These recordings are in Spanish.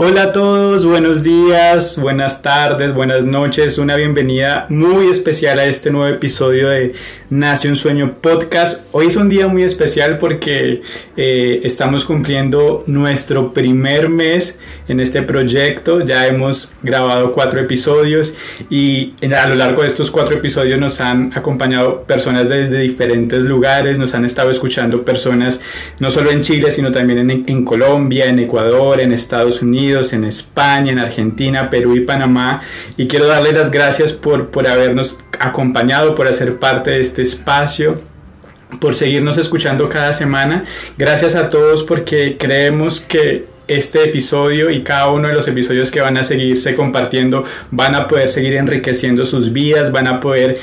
Hola a todos, buenos días, buenas tardes, buenas noches, una bienvenida muy especial a este nuevo episodio de Nace un Sueño Podcast. Hoy es un día muy especial porque eh, estamos cumpliendo nuestro primer mes en este proyecto, ya hemos grabado cuatro episodios y a lo largo de estos cuatro episodios nos han acompañado personas desde diferentes lugares, nos han estado escuchando personas no solo en Chile, sino también en, en Colombia, en Ecuador, en Estados Unidos, en España, en Argentina, Perú y Panamá. Y quiero darles las gracias por, por habernos acompañado, por hacer parte de este espacio por seguirnos escuchando cada semana. Gracias a todos porque creemos que este episodio y cada uno de los episodios que van a seguirse compartiendo van a poder seguir enriqueciendo sus vidas, van a poder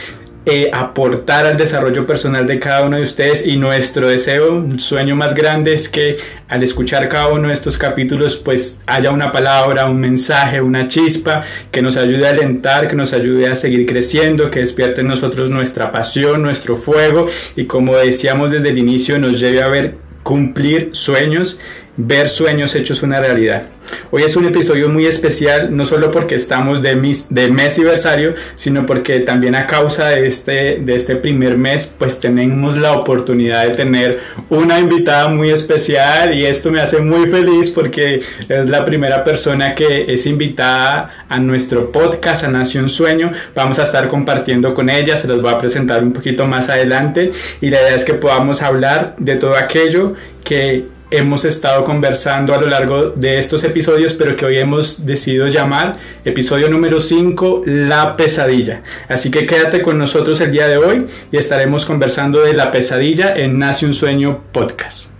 eh, aportar al desarrollo personal de cada uno de ustedes y nuestro deseo, un sueño más grande es que al escuchar cada uno de estos capítulos pues haya una palabra, un mensaje, una chispa que nos ayude a alentar, que nos ayude a seguir creciendo, que despierte en nosotros nuestra pasión, nuestro fuego y como decíamos desde el inicio nos lleve a ver cumplir sueños ver sueños hechos una realidad. Hoy es un episodio muy especial, no solo porque estamos de, mis, de mes aniversario, sino porque también a causa de este, de este primer mes, pues tenemos la oportunidad de tener una invitada muy especial y esto me hace muy feliz porque es la primera persona que es invitada a nuestro podcast, a Nación Sueño. Vamos a estar compartiendo con ella, se los voy a presentar un poquito más adelante y la idea es que podamos hablar de todo aquello que hemos estado conversando a lo largo de estos episodios, pero que hoy hemos decidido llamar episodio número 5, La pesadilla. Así que quédate con nosotros el día de hoy y estaremos conversando de la pesadilla en Nace un Sueño podcast.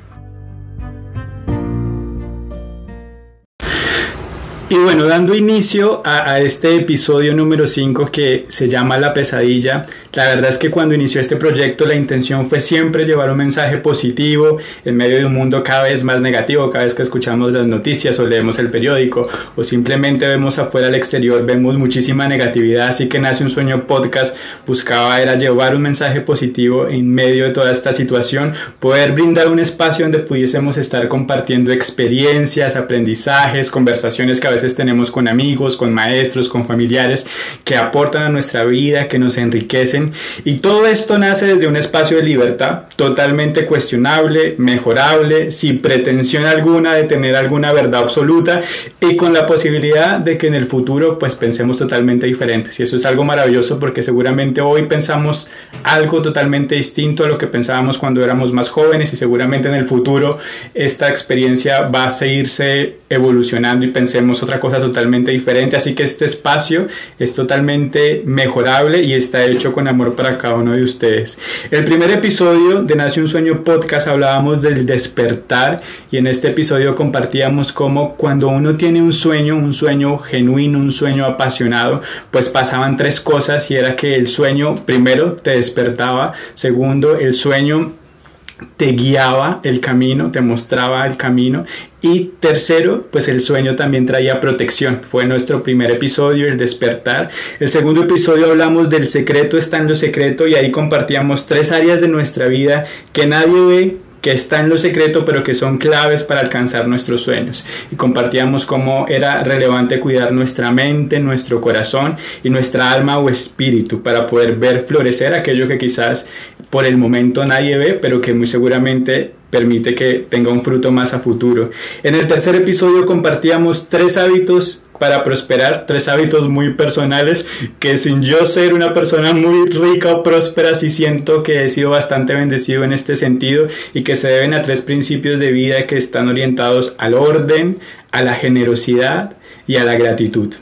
Y bueno, dando inicio a, este episodio número 5 que se llama La pesadilla, la verdad es que cuando inició este proyecto la intención fue siempre llevar un mensaje positivo en medio de un mundo cada vez más negativo, cada vez que escuchamos las noticias o leemos el periódico o simplemente vemos afuera al exterior, vemos muchísima negatividad, así que nace un sueño podcast, buscaba era llevar un mensaje positivo en medio de toda esta situación, poder brindar un espacio donde pudiésemos estar compartiendo experiencias, aprendizajes, conversaciones que a veces tenemos con amigos, con maestros, con familiares que aportan a nuestra vida, que nos enriquecen. Y todo esto nace desde un espacio de libertad totalmente cuestionable, mejorable, sin pretensión alguna de tener alguna verdad absoluta y con la posibilidad de que en el futuro pues pensemos totalmente diferentes. Y eso es algo maravilloso porque seguramente hoy pensamos algo totalmente distinto a lo que pensábamos cuando éramos más jóvenes y seguramente en el futuro esta experiencia va a seguirse evolucionando y pensemos otra cosa totalmente diferente. Así que este espacio es totalmente mejorable y está hecho con amor para cada uno de ustedes. El primer episodio de Nace un Sueño Podcast hablábamos del despertar y en este episodio compartíamos cómo cuando uno tiene un sueño, un sueño genuino, un sueño apasionado, pues pasaban tres cosas y era que el sueño primero te despertaba, segundo el sueño te guiaba el camino, te mostraba el camino. Y tercero, pues el sueño también traía protección. Fue nuestro primer episodio, el despertar. El segundo episodio hablamos del secreto está en lo secreto y ahí compartíamos tres áreas de nuestra vida que nadie ve, que está en lo secreto, pero que son claves para alcanzar nuestros sueños. Y compartíamos cómo era relevante cuidar nuestra mente, nuestro corazón y nuestra alma o espíritu para poder ver florecer aquello que quizás por el momento nadie ve, pero que muy seguramente permite que tenga un fruto más a futuro. En el tercer episodio compartíamos tres hábitos para prosperar, tres hábitos muy personales que sin yo ser una persona muy rica o próspera, sí siento que he sido bastante bendecido en este sentido y que se deben a tres principios de vida que están orientados al orden, a la generosidad y a la gratitud.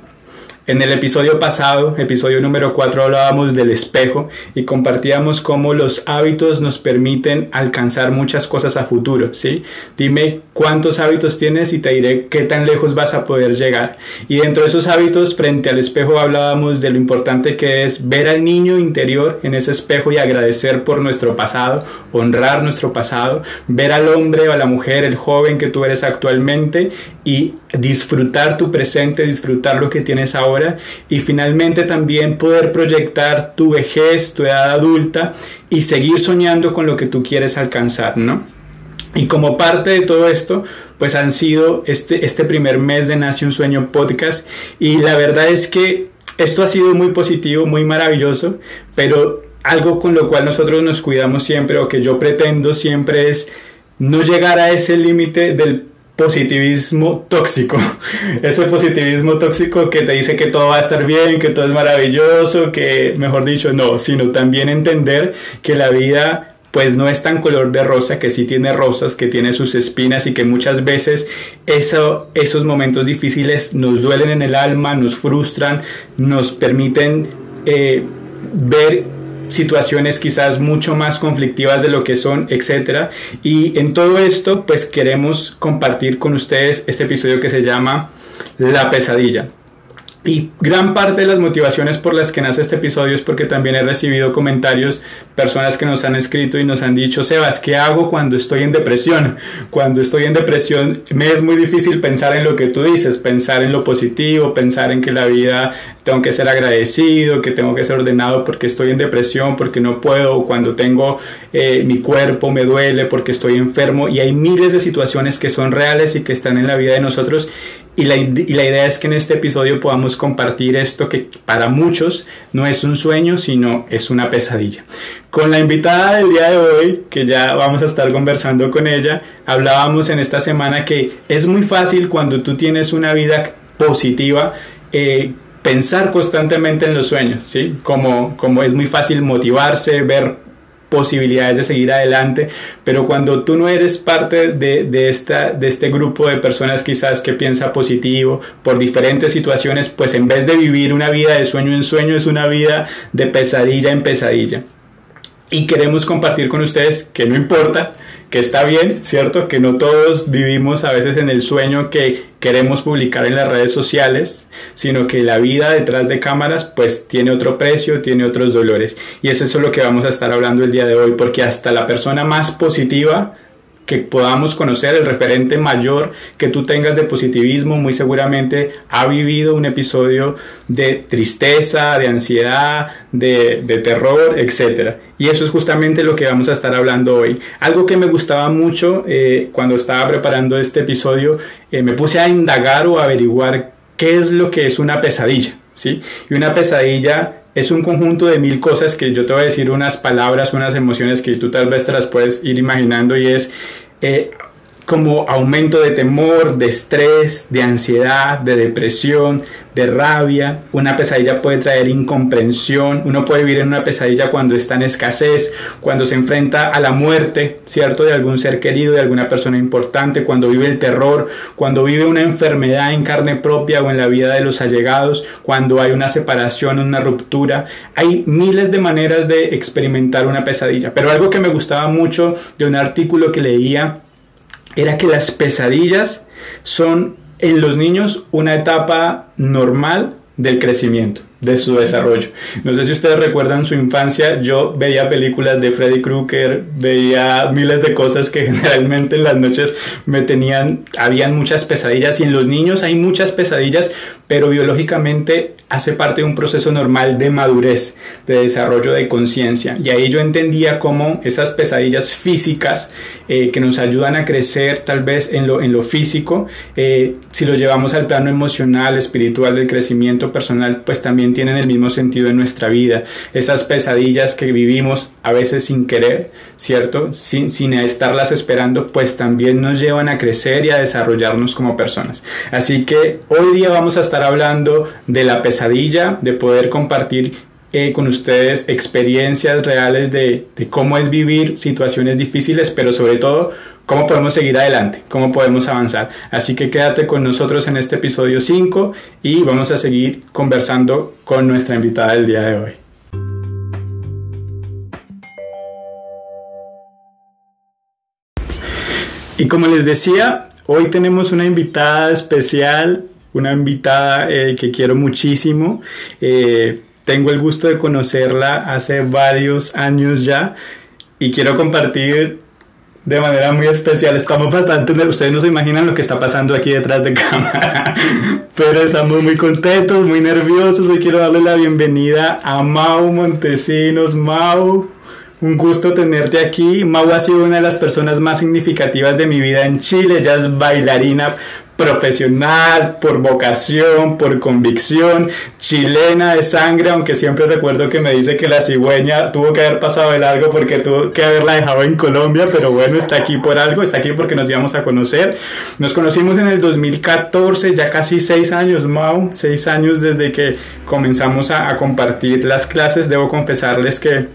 En el episodio pasado, episodio número 4, hablábamos del espejo y compartíamos cómo los hábitos nos permiten alcanzar muchas cosas a futuro, ¿sí? Dime cuántos hábitos tienes y te diré qué tan lejos vas a poder llegar. Y dentro de esos hábitos, frente al espejo, hablábamos de lo importante que es ver al niño interior en ese espejo y agradecer por nuestro pasado, honrar nuestro pasado, ver al hombre o a la mujer, el joven que tú eres actualmente y disfrutar tu presente, disfrutar lo que tienes ahora y finalmente también poder proyectar tu vejez, tu edad adulta y seguir soñando con lo que tú quieres alcanzar, ¿no? Y como parte de todo esto, pues han sido este, este primer mes de Nace un Sueño podcast. Y la verdad es que esto ha sido muy positivo, muy maravilloso, pero algo con lo cual nosotros nos cuidamos siempre o que yo pretendo siempre es no llegar a ese límite del positivismo tóxico. Ese positivismo tóxico que te dice que todo va a estar bien, que todo es maravilloso, que mejor dicho, no, sino también entender que la vida pues no es tan color de rosa, que sí tiene rosas, que tiene sus espinas y que muchas veces eso, esos momentos difíciles nos duelen en el alma, nos frustran, nos permiten eh, ver situaciones quizás mucho más conflictivas de lo que son, etcétera. Y en todo esto, pues queremos compartir con ustedes este episodio que se llama La pesadilla. Y gran parte de las motivaciones por las que nace este episodio es porque también he recibido comentarios, personas que nos han escrito y nos han dicho, Sebas, ¿qué hago cuando estoy en depresión? Cuando estoy en depresión me es muy difícil pensar en lo que tú dices, pensar en lo positivo, pensar en que la vida tengo que ser agradecido, que tengo que ser ordenado porque estoy en depresión, porque no puedo, cuando tengo eh, mi cuerpo me duele, porque estoy enfermo y hay miles de situaciones que son reales y que están en la vida de nosotros y la, idea es que en este episodio podamos compartir esto que para muchos no es un sueño, sino es una pesadilla. Con la invitada del día de hoy, que ya vamos a estar conversando con ella, hablábamos en esta semana que es muy fácil cuando tú tienes una vida positiva. Eh, pensar constantemente en los sueños, ¿sí? Como, como es muy fácil motivarse, ver posibilidades de seguir adelante, pero cuando tú no eres parte de, esta, de este grupo de personas quizás que piensa positivo por diferentes situaciones, pues en vez de vivir una vida de sueño en sueño, es una vida de pesadilla en pesadilla. Y queremos compartir con ustedes que no importa, que está bien, ¿cierto? Que no todos vivimos a veces en el sueño que queremos publicar en las redes sociales, sino que la vida detrás de cámaras pues tiene otro precio, tiene otros dolores. Y eso es lo que vamos a estar hablando el día de hoy, porque hasta la persona más positiva que podamos conocer, el referente mayor que tú tengas de positivismo, muy seguramente ha vivido un episodio de tristeza, de ansiedad, de, terror, etc. Y eso es justamente lo que vamos a estar hablando hoy. Algo que me gustaba mucho eh, cuando estaba preparando este episodio, eh, me puse a indagar o averiguar qué es lo que es una pesadilla. ¿sí? Y una pesadilla es un conjunto de mil cosas que yo te voy a decir unas palabras, unas emociones que tú tal vez te las puedes ir imaginando y es eh, como aumento de temor, de estrés, de ansiedad, de depresión, de rabia. Una pesadilla puede traer incomprensión. Uno puede vivir en una pesadilla cuando está en escasez, cuando se enfrenta a la muerte, ¿cierto? De algún ser querido, de alguna persona importante, cuando vive el terror, cuando vive una enfermedad en carne propia o en la vida de los allegados, cuando hay una separación, una ruptura. Hay miles de maneras de experimentar una pesadilla. Pero algo que me gustaba mucho de un artículo que leía era que las pesadillas son en los niños una etapa normal del crecimiento de su desarrollo. No sé si ustedes recuerdan su infancia, yo veía películas de Freddy Krueger, veía miles de cosas que generalmente en las noches me tenían, habían muchas pesadillas y en los niños hay muchas pesadillas, pero biológicamente hace parte de un proceso normal de madurez, de desarrollo de conciencia. Y ahí yo entendía cómo esas pesadillas físicas eh, que nos ayudan a crecer tal vez en lo, en lo físico, eh, si lo llevamos al plano emocional, espiritual, del crecimiento personal, pues también tienen el mismo sentido en nuestra vida. Esas pesadillas que vivimos a veces sin querer, ¿cierto? Sin, sin estarlas esperando, pues también nos llevan a crecer y a desarrollarnos como personas. Así que hoy día vamos a estar hablando de la pesadilla, de poder compartir eh, con ustedes experiencias reales de, cómo es vivir situaciones difíciles, pero sobre todo cómo podemos seguir adelante, cómo podemos avanzar. Así que quédate con nosotros en este episodio 5 y vamos a seguir conversando con nuestra invitada del día de hoy. Y como les decía, hoy tenemos una invitada especial, una invitada eh, que quiero muchísimo. Eh, tengo el gusto de conocerla hace varios años ya y quiero compartir de manera muy especial. Estamos bastante, ustedes no se imaginan lo que está pasando aquí detrás de cámara, pero estamos muy contentos, muy nerviosos. Hoy quiero darle la bienvenida a Mau Montesinos. Mau, un gusto tenerte aquí. Mau ha sido una de las personas más significativas de mi vida en Chile. Ella es bailarina profesional, por vocación, por convicción, chilena de sangre, aunque siempre recuerdo que me dice que la cigüeña tuvo que haber pasado de largo porque tuvo que haberla dejado en Colombia, pero bueno, está aquí por algo, está aquí porque nos íbamos a conocer. Nos conocimos en el 2014, ya casi seis años, Mau, seis años desde que comenzamos a, compartir las clases. Debo confesarles que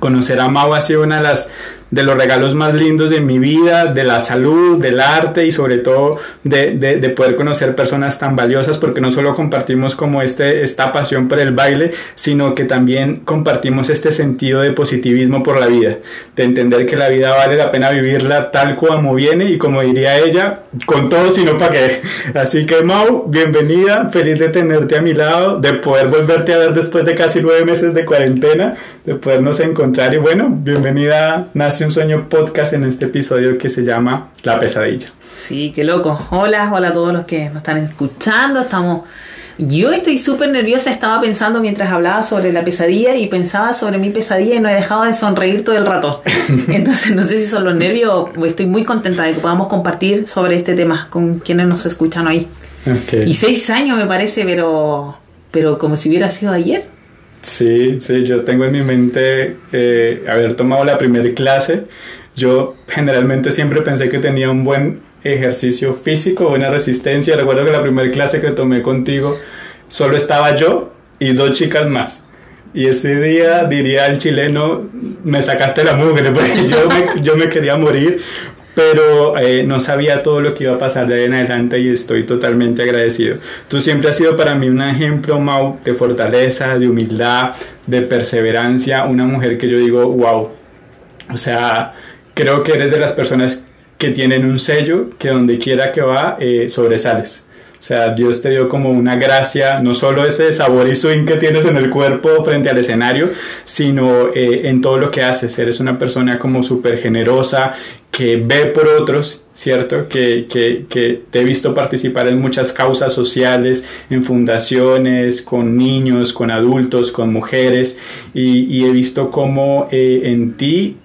conocer a Mau ha sido una de las de los regalos más lindos de mi vida, de la salud, del arte y sobre todo de, de, poder conocer personas tan valiosas porque no solo compartimos como este, esta pasión por el baile, sino que también compartimos este sentido de positivismo por la vida, de entender que la vida vale la pena vivirla tal como viene y como diría ella, con todo sino para qué. Así que Mau, bienvenida, feliz de tenerte a mi lado, de poder volverte a ver después de casi nueve meses de cuarentena, de podernos encontrar y bueno, bienvenida Nace un sueño podcast en este episodio que se llama La pesadilla. Sí, qué loco. Hola, hola a todos los que nos están escuchando. Estamos yo estoy súper nerviosa, estaba pensando mientras hablaba sobre la pesadilla y pensaba sobre mi pesadilla y no he dejado de sonreír todo el rato. Entonces no sé si son los nervios o estoy muy contenta de que podamos compartir sobre este tema con quienes nos escuchan hoy. Y seis años me parece, pero, pero como si hubiera sido ayer. Sí, sí, yo tengo en mi mente eh, haber tomado la primera clase. Yo generalmente siempre pensé que tenía un buen ejercicio físico, buena resistencia. Recuerdo que la primera clase que tomé contigo solo estaba yo y dos chicas más. Y ese día, diría el chileno, me sacaste la mugre, porque yo me quería morir, pero eh, no sabía todo lo que iba a pasar de ahí en adelante y estoy totalmente agradecido. Tú siempre has sido para mí un ejemplo, Mau, de fortaleza, de humildad, de perseverancia, una mujer que yo digo, wow, o sea, creo que eres de las personas que tienen un sello que donde quiera que va eh, sobresales. O sea, Dios te dio como una gracia, no solo ese sabor y swing que tienes en el cuerpo frente al escenario, sino eh, en todo lo que haces. Eres una persona como súper generosa, que ve por otros, ¿cierto? Que, que, te he visto participar en muchas causas sociales, en fundaciones, con niños, con adultos, con mujeres, y, y he visto cómo eh, en ti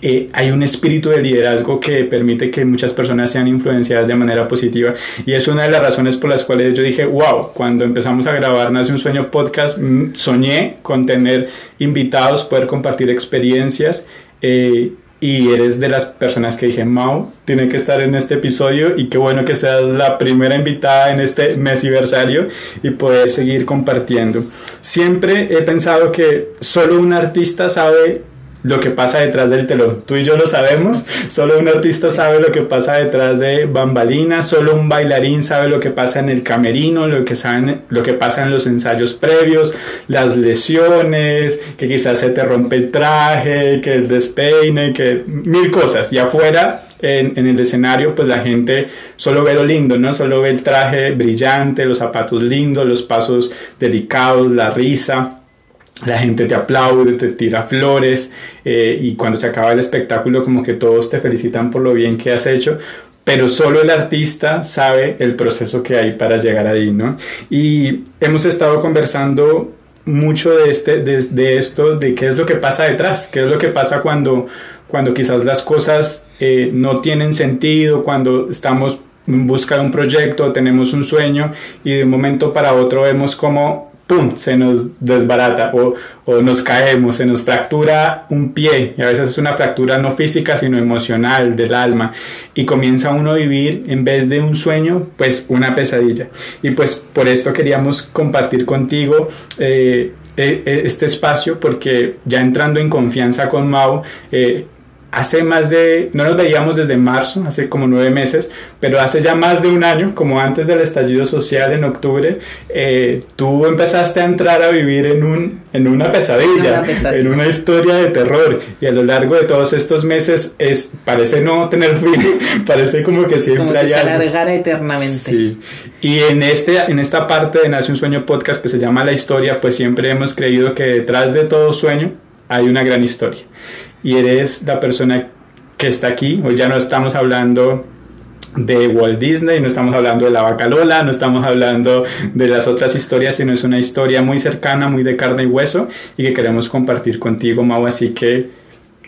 eh, hay un espíritu de liderazgo que permite que muchas personas sean influenciadas de manera positiva y es una de las razones por las cuales yo dije, wow, cuando empezamos a grabar Nace un Sueño podcast, mm, soñé con tener invitados, poder compartir experiencias. Eh, y eres de las personas que dije, Mau, tiene que estar en este episodio y qué bueno que seas la primera invitada en este mesiversario y poder seguir compartiendo. Siempre he pensado que solo un artista sabe lo que pasa detrás del telón. Tú y yo lo sabemos, solo un artista sabe lo que pasa detrás de bambalinas, solo un bailarín sabe lo que pasa en el camerino, lo que, saben, lo que pasa en los ensayos previos, las lesiones, que quizás se te rompe el traje, que el despeine, que mil cosas. Y afuera, en, en el escenario, pues la gente solo ve lo lindo, ¿no? Solo ve el traje brillante, los zapatos lindos, los pasos delicados, la risa la gente te aplaude, te tira flores eh, y cuando se acaba el espectáculo como que todos te felicitan por lo bien que has hecho, pero solo el artista sabe el proceso que hay para llegar ahí, ¿no? Y hemos estado conversando mucho de, este, de, esto, de qué es lo que pasa detrás, qué es lo que pasa cuando, cuando quizás las cosas eh, no tienen sentido, cuando estamos en busca de un proyecto, tenemos un sueño y de un momento para otro vemos como ¡pum!, se nos desbarata o, o, nos caemos, se nos fractura un pie. Y a veces es una fractura no física sino emocional del alma. Y comienza uno a vivir en vez de un sueño pues una pesadilla. Y pues por esto queríamos compartir contigo eh, e, e, este espacio porque ya entrando en confianza con Mau eh, hace más de, no nos veíamos desde marzo, hace como nueve meses, pero hace ya más de un año, como antes del estallido social en octubre, eh, tú empezaste a entrar a vivir en, un, en una, pesadilla, en una historia de terror, y a lo largo de todos estos meses es, parece no tener fin, parece como que siempre como que hay se alargara eternamente. Sí. Y en, este, en esta parte de Nace un Sueño Podcast que se llama La Historia, pues siempre hemos creído que detrás de todo sueño hay una gran historia y eres la persona que está aquí. Hoy ya no estamos hablando de Walt Disney, no estamos hablando de la vaca Lola, no estamos hablando de las otras historias, sino es una historia muy cercana, muy de carne y hueso y que queremos compartir contigo, Mau, así que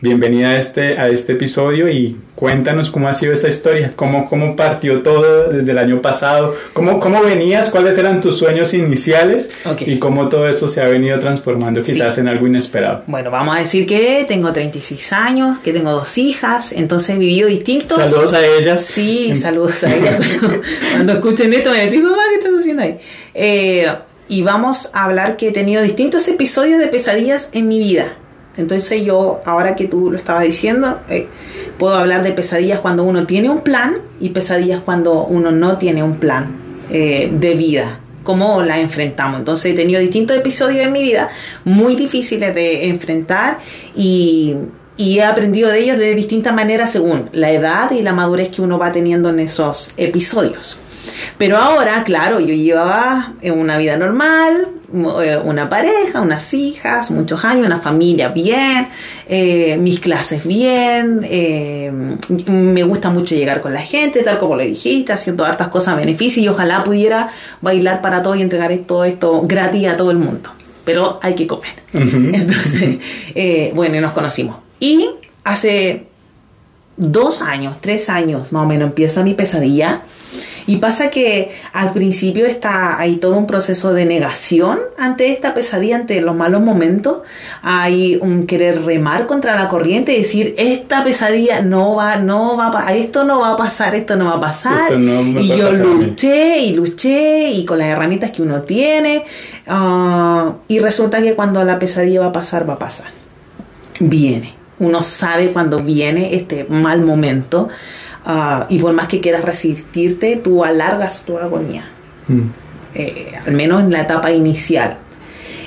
bienvenida a este, a este episodio y cuéntanos cómo ha sido esa historia, cómo, cómo partió todo desde el año pasado, cómo, cómo venías, cuáles eran tus sueños iniciales y cómo todo eso se ha venido transformando quizás en algo inesperado. Bueno, vamos a decir que tengo 36 años, que tengo dos hijas, entonces he vivido distintos... Saludos a ellas. Sí, saludos a ellas. Cuando escuchen esto me decís, mamá, ¿qué estás haciendo ahí? Eh, y vamos a hablar que he tenido distintos episodios de pesadillas en mi vida entonces yo, ahora que tú lo estabas diciendo, eh, puedo hablar de pesadillas cuando uno tiene un plan y pesadillas cuando uno no tiene un plan eh, de vida. ¿Cómo la enfrentamos? Entonces he tenido distintos episodios en mi vida muy difíciles de enfrentar y, y he aprendido de ellos de distintas maneras según la edad y la madurez que uno va teniendo en esos episodios. Pero ahora, claro, yo llevaba una vida normal, eh, una pareja, unas hijas, muchos años, una familia bien, eh, mis clases bien, eh, me gusta mucho llegar con la gente, tal como le dijiste, haciendo hartas cosas a beneficio y ojalá pudiera bailar para todos y entregar todo esto gratis a todo el mundo. Pero hay que comer. Entonces, bueno, nos conocimos. Y hace dos años, tres años más o menos empieza mi pesadilla y pasa que al principio está ahí todo un proceso de negación ante esta pesadilla, ante los malos momentos. Hay un querer remar contra la corriente y decir, esta pesadilla no va, no va, esto no va a pasar, esto no va a pasar. y yo luché y luché y con las herramientas que uno tiene. Ah, y resulta que cuando la pesadilla va a pasar, va a pasar. Viene. Uno sabe cuando viene este mal momento. Ah, y por más que quieras resistirte, tú alargas tu agonía. Mm. Eh, al menos en la etapa inicial.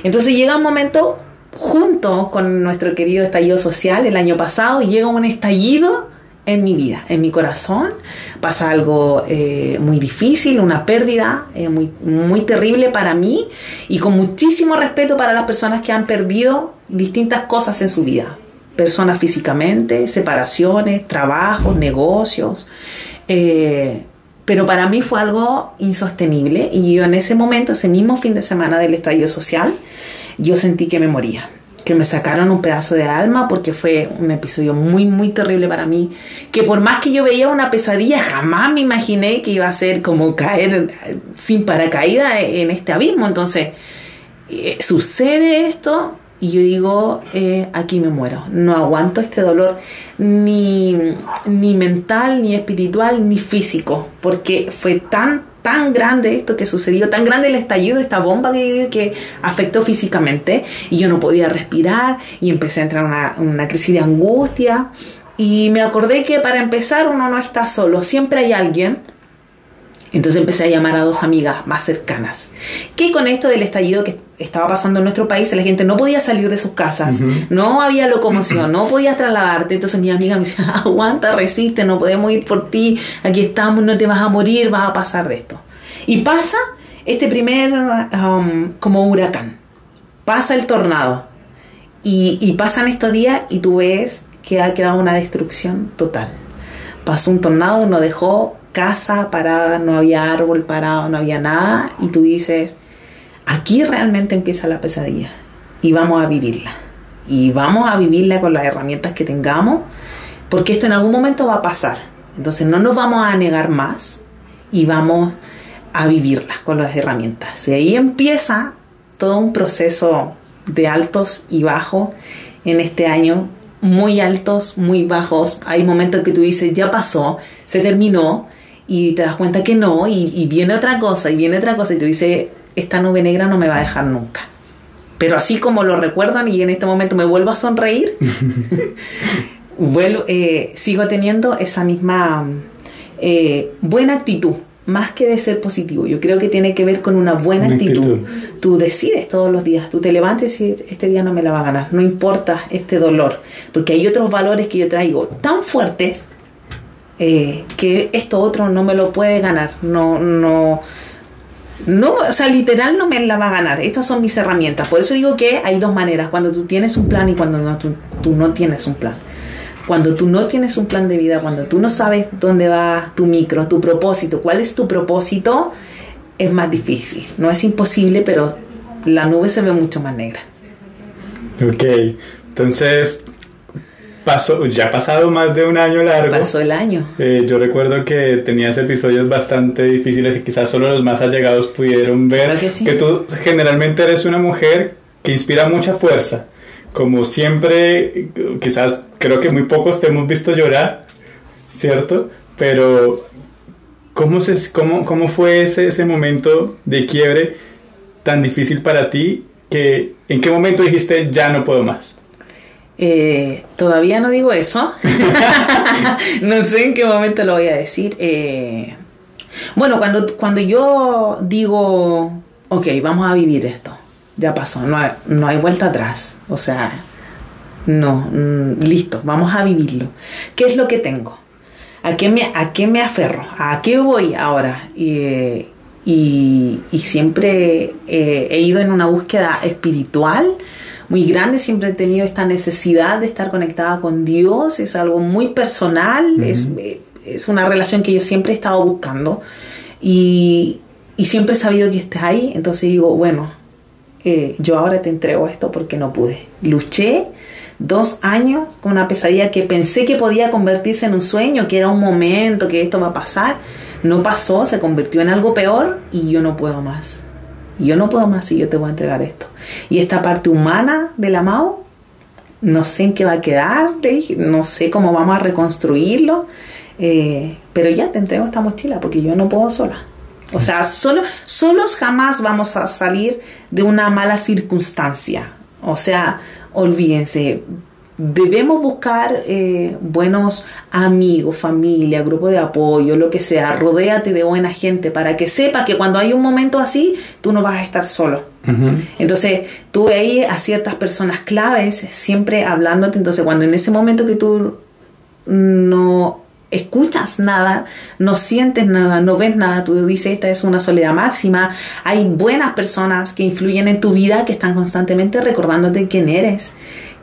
Entonces llega un momento, junto con nuestro querido estallido social el año pasado, llega un estallido en mi vida, en mi corazón. Pasa algo eh, muy difícil, una pérdida eh, muy, muy terrible para mí y con muchísimo respeto para las personas que han perdido distintas cosas en su vida personas físicamente, separaciones, trabajos, negocios. Eh, pero para mí fue algo insostenible y yo en ese momento, ese mismo fin de semana del estallido social, yo sentí que me moría, que me sacaron un pedazo de alma porque fue un episodio muy, muy terrible para mí, que por más que yo veía una pesadilla, jamás me imaginé que iba a ser como caer sin paracaídas en este abismo. Entonces, eh, sucede esto, y yo digo, eh, aquí me muero, no aguanto este dolor ni, ni mental, ni espiritual, ni físico, porque fue tan, tan grande esto que sucedió, tan grande el estallido de esta bomba que, que afectó físicamente y yo no podía respirar y empecé a entrar en una, una crisis de angustia. Y me acordé que para empezar uno no está solo, siempre hay alguien entonces empecé a llamar a dos amigas más cercanas. Que con esto del estallido que estaba pasando en nuestro país, la gente no podía salir de sus casas, no había locomoción, no podía trasladarte. Entonces mi amiga me decía, aguanta, resiste, no podemos ir por ti, aquí estamos, no te vas a morir, vas a pasar de esto. Y pasa este primer um, como huracán, pasa el tornado y, y pasan estos días y tú ves que ha quedado una destrucción total. Pasó un tornado, nos dejó casa parada, no había árbol parado, no había nada, y tú dices, aquí realmente empieza la pesadilla y vamos a vivirla. Y vamos a vivirla con las herramientas que tengamos, porque esto en algún momento va a pasar. Entonces no nos vamos a negar más y vamos a vivirla con las herramientas. Y ahí empieza todo un proceso de altos y bajos en este año, muy altos, muy bajos. Hay momentos que tú dices, ya pasó, se terminó, y te das cuenta que no, y, viene otra cosa, y viene otra cosa, y te dice, esta nube negra no me va a dejar nunca. Pero así como lo recuerdan y en este momento me vuelvo a sonreír, vuelvo, eh, sigo teniendo esa misma eh, buena actitud, más que de ser positivo. Yo creo que tiene que ver con una buena actitud. Tú decides todos los días, tú te levantes y este día no me la va a ganar, no importa este dolor, porque hay otros valores que yo traigo tan fuertes eh, que esto otro no me lo puede ganar, no, no, no, o sea, literal no me la va a ganar. Estas son mis herramientas. Por eso digo que hay dos maneras, cuando tú tienes un plan y cuando no, tú, no tienes un plan. Cuando tú no tienes un plan de vida, cuando tú no sabes dónde va tu micro, tu propósito, cuál es tu propósito, es más difícil. No es imposible, pero la nube se ve mucho más negra. Ok, entonces pasó, ya ha pasado más de un año largo. Pasó el año. Eh, yo recuerdo que tenías episodios bastante difíciles que quizás solo los más allegados pudieron ver. que, sí. que tú generalmente eres una mujer que inspira mucha fuerza. Como siempre, quizás creo que muy pocos te hemos visto llorar, ¿cierto? Pero ¿cómo, se, cómo, cómo fue ese, ese momento de quiebre tan difícil para ti? Que, ¿En qué momento dijiste ya no puedo más? Eh, todavía no digo eso. no sé en qué momento lo voy a decir. Eh, bueno, cuando, cuando yo digo, ok, vamos a vivir esto, ya pasó, no hay, no hay vuelta atrás. O sea, no, mm, listo, vamos a vivirlo. ¿Qué es lo que tengo? ¿A qué me, a qué me aferro? ¿A qué voy ahora? Y, y, y siempre eh, he ido en una búsqueda espiritual muy grande, siempre he tenido esta necesidad de estar conectada con Dios, es algo muy personal, uh -huh. es, es, una relación que yo siempre he estado buscando y, y siempre he sabido que está ahí, entonces digo, bueno, eh, yo ahora te entrego esto porque no pude. Luché dos años con una pesadilla que pensé que podía convertirse en un sueño, que era un momento, que esto va a pasar. No pasó, se convirtió en algo peor y yo no puedo más. Yo no puedo más y yo te voy a entregar esto. Y esta parte humana del amado, no sé en qué va a quedar, no sé cómo vamos a reconstruirlo, eh, pero ya te entrego esta mochila porque yo no puedo sola. O sea, solo, solos jamás vamos a salir de una mala circunstancia. O sea, olvídense, debemos buscar eh, buenos amigos, familia, grupo de apoyo, lo que sea. Rodéate de buena gente para que sepa que cuando hay un momento así, tú no vas a estar solo. Uh -huh. Entonces, tú veis a ciertas personas claves siempre hablándote. Entonces, cuando en ese momento que tú no escuchas nada, no sientes nada, no ves nada, tú dices esta es una soledad máxima, hay buenas personas que influyen en tu vida que están constantemente recordándote quién eres,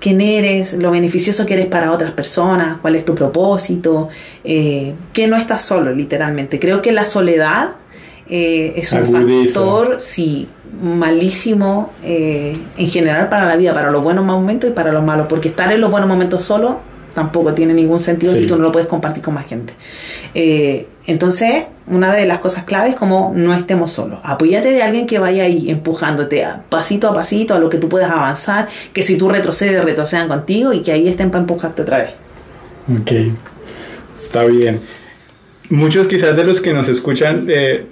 quién eres, lo beneficioso que eres para otras personas, cuál es tu propósito, eh, que no estás solo literalmente. Creo que la soledad eh, es un factor, sí, malísimo eh, en general para la vida, para los buenos momentos y para los malos, porque estar en los buenos momentos solo tampoco tiene ningún sentido sí. si tú no lo puedes compartir con más gente. Eh, entonces, una de las cosas claves es como no estemos solos. Apóyate de alguien que vaya ahí empujándote a pasito a pasito a lo que tú puedas avanzar, que si tú retrocedes, retrocedan contigo y que ahí estén para empujarte otra vez. Ok, está bien. Muchos quizás de los que nos escuchan eh,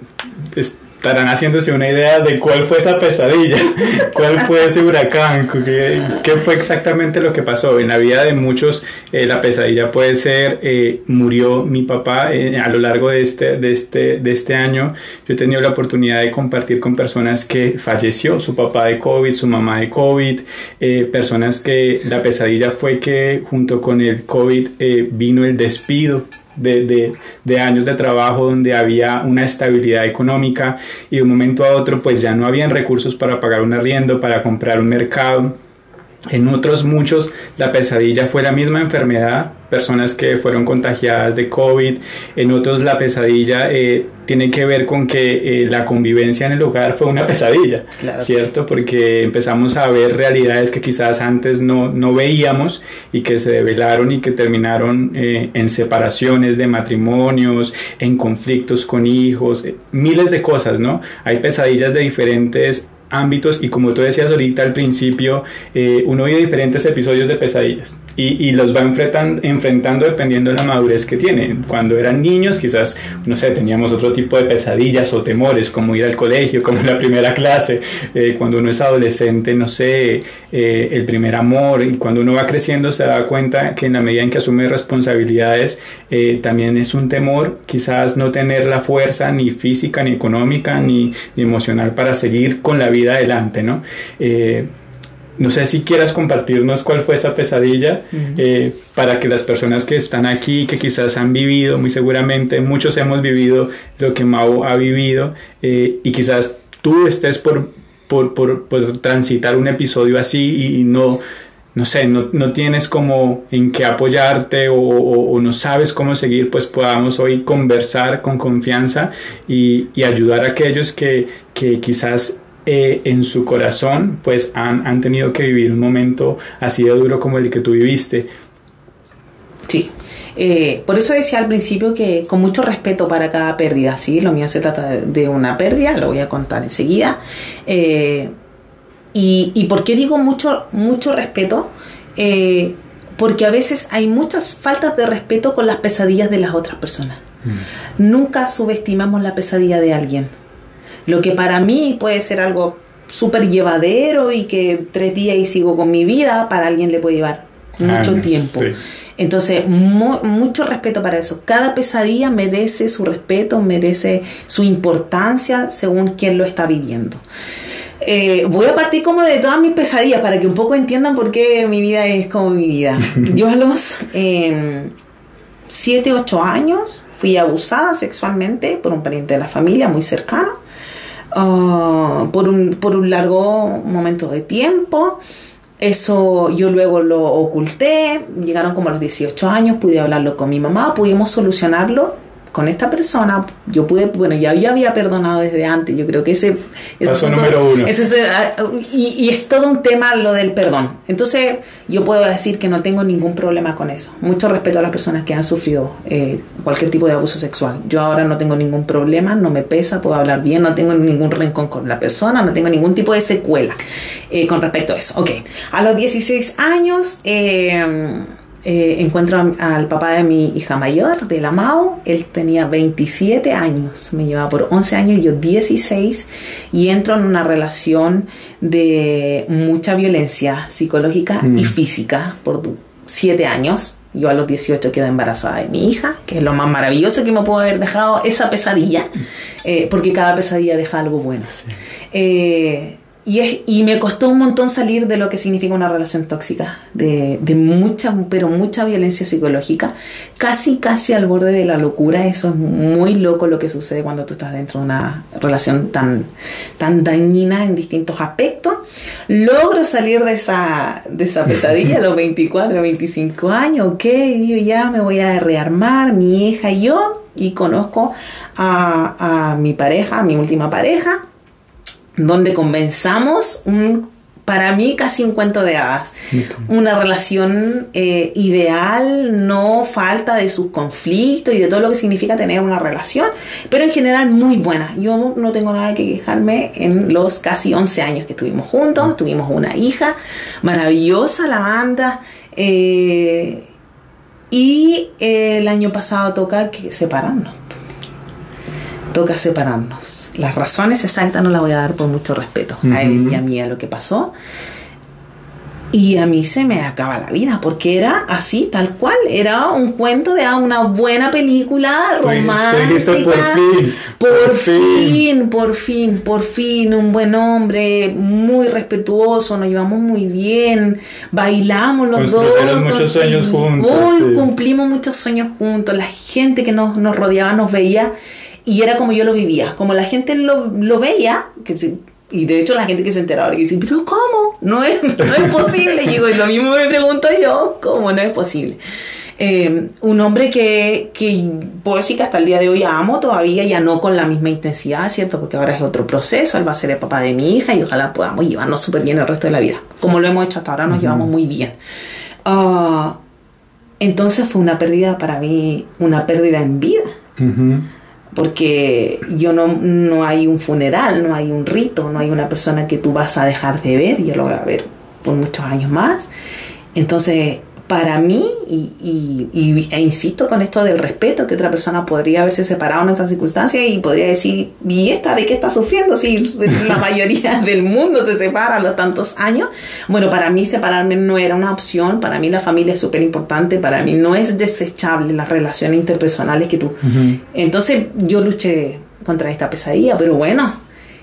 estarán haciéndose una idea de cuál fue esa pesadilla, cuál fue ese huracán, qué, qué, fue exactamente lo que pasó. En la vida de muchos eh, la pesadilla puede ser, eh, murió mi papá eh, a lo largo de este, de, este, de este año. Yo he tenido la oportunidad de compartir con personas que falleció su papá de COVID, su mamá de COVID, personas que la pesadilla fue que junto con el COVID vino el despido de, de, de, años de trabajo donde había una estabilidad económica y de un momento a otro pues ya no habían recursos para pagar un arriendo, para comprar un mercado. En otros muchos la pesadilla fue la misma enfermedad, personas que fueron contagiadas de COVID. En otros la pesadilla eh, tiene que ver con que eh, la convivencia en el hogar fue una pesadilla, claro. ¿cierto? Porque empezamos a ver realidades que quizás antes no, no veíamos y que se develaron y que terminaron eh, en separaciones de matrimonios, en conflictos con hijos, miles de cosas, ¿no? Hay pesadillas de diferentes ámbitos y como tú decías ahorita al principio, eh, uno vive diferentes episodios de pesadillas y, y, los va enfrentan, enfrentando dependiendo de la madurez que tienen. Cuando eran niños quizás, no sé, teníamos otro tipo de pesadillas o temores como ir al colegio, como la primera clase, eh, cuando uno es adolescente, no sé, eh, el primer amor y cuando uno va creciendo se da cuenta que en la medida en que asume responsabilidades eh, también es un temor quizás no tener la fuerza ni física, ni económica, ni, ni emocional para seguir con la vida adelante, ¿no? No sé si quieras compartirnos cuál fue esa pesadilla uh -huh. eh, para que las personas que están aquí, que quizás han vivido, muy seguramente muchos hemos vivido lo que Mau ha vivido eh, y quizás tú estés por, por, por, por, transitar un episodio así y no no sé, no, no, tienes como en qué apoyarte o, no sabes cómo seguir, pues podamos hoy conversar con confianza y, y ayudar a aquellos que, que quizás eh, en su corazón pues han, han, tenido que vivir un momento así de duro como el que tú viviste. Sí. Eh, por eso decía al principio que con mucho respeto para cada pérdida, sí, lo mío se trata de una pérdida, lo voy a contar enseguida. Eh, y, y, por qué digo mucho, mucho respeto? Eh, porque a veces hay muchas faltas de respeto con las pesadillas de las otras personas. Mm. Nunca subestimamos la pesadilla de alguien. Lo que para mí puede ser algo súper llevadero y que tres días y sigo con mi vida, para alguien le puede llevar mucho tiempo. Entonces, mucho respeto para eso. Cada pesadilla merece su respeto, merece su importancia según quien lo está viviendo. Eh, voy a partir como de todas mis pesadillas para que un poco entiendan por qué mi vida es como mi vida. Yo a los 7, 8 años fui abusada sexualmente por un pariente de la familia muy cercano, ah, por, un, por un largo momento de tiempo. Eso yo luego lo oculté, llegaron como a los 18 años, pude hablarlo con mi mamá, pudimos solucionarlo con esta persona, yo pude, bueno, ya yo había perdonado desde antes, yo creo que ese... Paso número uno. Ah, y, es todo un tema lo del perdón. Entonces, yo puedo decir que no tengo ningún problema con eso. Mucho respeto a las personas que han sufrido eh, cualquier tipo de abuso sexual. Yo ahora no tengo ningún problema, no me pesa, puedo hablar bien, no tengo ningún rencón con la persona, no tengo ningún tipo de secuela eh, con respecto a eso. Ok, a los 16 años... Eh, eh, encuentro al papá de mi hija mayor, de la MAO. Él tenía 27 años, me llevaba por 11 años, yo 16, y entro en una relación de mucha violencia psicológica y mm. física por 7 años. Yo a los 18 quedo embarazada de mi hija, que es lo más maravilloso que me puedo haber dejado esa pesadilla, eh, porque cada pesadilla deja algo bueno. Eh, y, y me costó un montón salir de lo que significa una relación tóxica, de, de, mucha, pero mucha violencia psicológica, casi, casi al borde de la locura. Eso es muy loco lo que sucede cuando tú estás dentro de una relación tan, tan dañina en distintos aspectos. Logro salir de esa, de esa pesadilla a los 24, 25 años, ok, yo ya me voy a rearmar, mi hija y yo, y conozco a, a mi pareja, a mi última pareja donde comenzamos un, para mí casi un cuento de hadas. Una relación eh, ideal, no falta de sus conflictos y de todo lo que significa tener una relación, pero en general muy buena. Yo no tengo nada que quejarme en los casi 11 años que estuvimos juntos, tuvimos una hija maravillosa, la banda. Eh, y el año pasado toca que separarnos. Toca separarnos las razones exactas no las voy a dar por mucho respeto a él y a mí a lo que pasó. Y a mí se me acaba la vida, porque era así, tal cual. Era un cuento de una buena película romántica. por fin. Por, fin, por fin, por fin. Un buen hombre, muy respetuoso, nos llevamos muy bien. Bailamos los dos. muchos sueños juntos. Cumplimos muchos sueños juntos. La gente que nos, nos rodeaba nos veía y era como yo lo vivía, como la gente lo, lo veía, que, y de hecho la gente que se enteraba, que dice, pero ¿cómo? No es, no es posible. y digo, lo mismo me pregunto yo, ¿cómo no es posible? Eh, un hombre que, que puedo decir que hasta el día de hoy amo todavía, ya no con la misma intensidad, ¿cierto? Porque ahora es otro proceso, él va a ser el papá de mi hija y ojalá podamos llevarnos súper bien el resto de la vida. Como lo hemos hecho hasta ahora, nos llevamos muy bien. Ah, entonces fue una pérdida para mí, una pérdida en vida porque yo no, no hay un funeral, no hay un rito, no hay una persona que tú vas a dejar de ver, yo lo voy a ver por muchos años más. Entonces, para mí, y, e insisto con esto del respeto, que otra persona podría haberse separado en estas circunstancias y podría decir, ¿y esta de qué está sufriendo? Si la mayoría del mundo se separa a los tantos años. Bueno, para mí separarme no era una opción, para mí la familia es súper importante, para mí no es desechable las relaciones interpersonales que tú. Entonces yo luché contra esta pesadilla, pero bueno,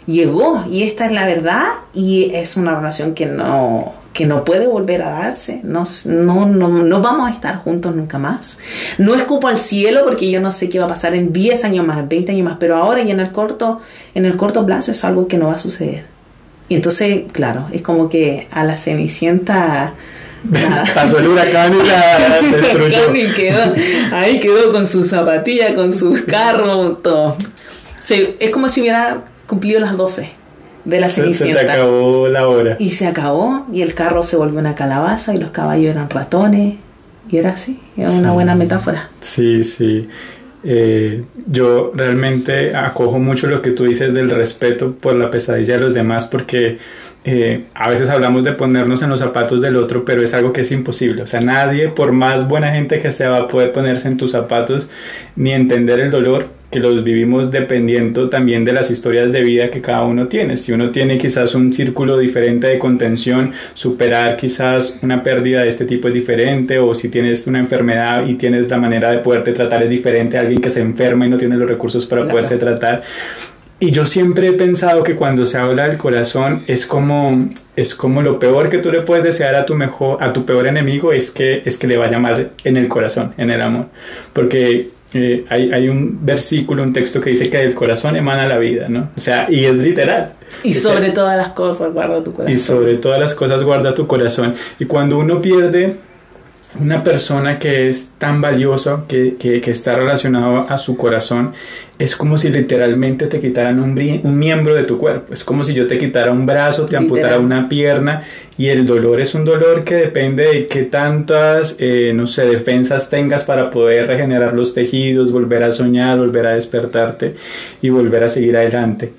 llegó y esta es la verdad y es una relación que no que no puede volver a darse, no, no, no, vamos a estar juntos nunca más. No escupo al cielo porque yo no sé qué va a pasar en 10 años más, en 20 años más, pero ahora y en el corto, en el corto plazo es algo que no va a suceder. Y entonces, claro, es como que a la cenicienta Pasó el huracán y la destruyó. y quedó, ahí quedó con su zapatilla, con su carro, todo. Sí, es como si hubiera cumplido las 12 de la Se, se Cenicienta. te acabó la hora. Y se acabó y el carro se volvió una calabaza y los caballos eran ratones. Y era así, era una buena metáfora. Sí, sí. Eh, yo realmente acojo mucho lo que tú dices del respeto por la pesadilla de los demás porque eh, a veces hablamos de ponernos en los zapatos del otro, pero es algo que es imposible. O sea, nadie, por más buena gente que sea, va a poder ponerse en tus zapatos ni entender el dolor que los vivimos dependiendo también de las historias de vida que cada uno tiene. Si uno tiene quizás un círculo diferente de contención, superar quizás una pérdida de este tipo es diferente, o si tienes una enfermedad y tienes la manera de poderte tratar es diferente a alguien que se enferma y no tiene los recursos para Claro. poderse tratar. Y yo siempre he pensado que cuando se habla del corazón es como es como lo peor que tú le puedes desear a tu mejor a tu peor enemigo es que es que le vaya mal en el corazón, en el amor, porque eh, hay, hay un versículo, un texto que dice que del corazón emana la vida, ¿no? O sea, y es literal. Y O sea, sobre todas las cosas, guarda tu corazón. y sobre todas las cosas guarda tu corazón. Y cuando uno pierde una persona que es tan valiosa, que, que, que está relacionado a su corazón, es como si literalmente te quitaran un, miembro de tu cuerpo. Es como si yo te quitara un brazo, te amputara Literal. una pierna. Y el dolor es un dolor que depende de qué tantas, eh, no sé, defensas tengas para poder regenerar los tejidos, volver a soñar, volver a despertarte y volver a seguir adelante.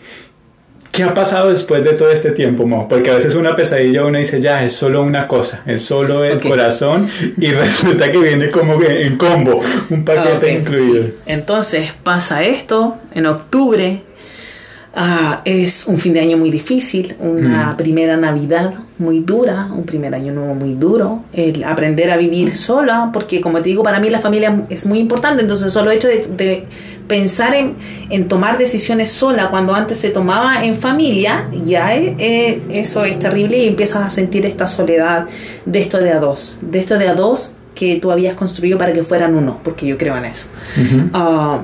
¿Qué ha pasado después de todo este tiempo, Mo? Porque a veces una pesadilla uno dice, ya, es solo una cosa, es solo el corazón y resulta que viene como en combo, un paquete Ah, ok, incluido. sí. Entonces pasa esto en octubre. Ah, es un fin de año muy difícil, una Mm. primera Navidad muy dura, un primer año nuevo muy duro, el aprender a vivir sola, porque como te digo, para mí la familia es muy importante, entonces solo el hecho de, de pensar en, en tomar decisiones sola cuando antes se tomaba en familia, ya eh, eh, eso es terrible y empiezas a sentir esta soledad de esto de a dos, de esto de a dos que tú habías construido para que fueran uno, porque yo creo en eso. Ujú. Ah,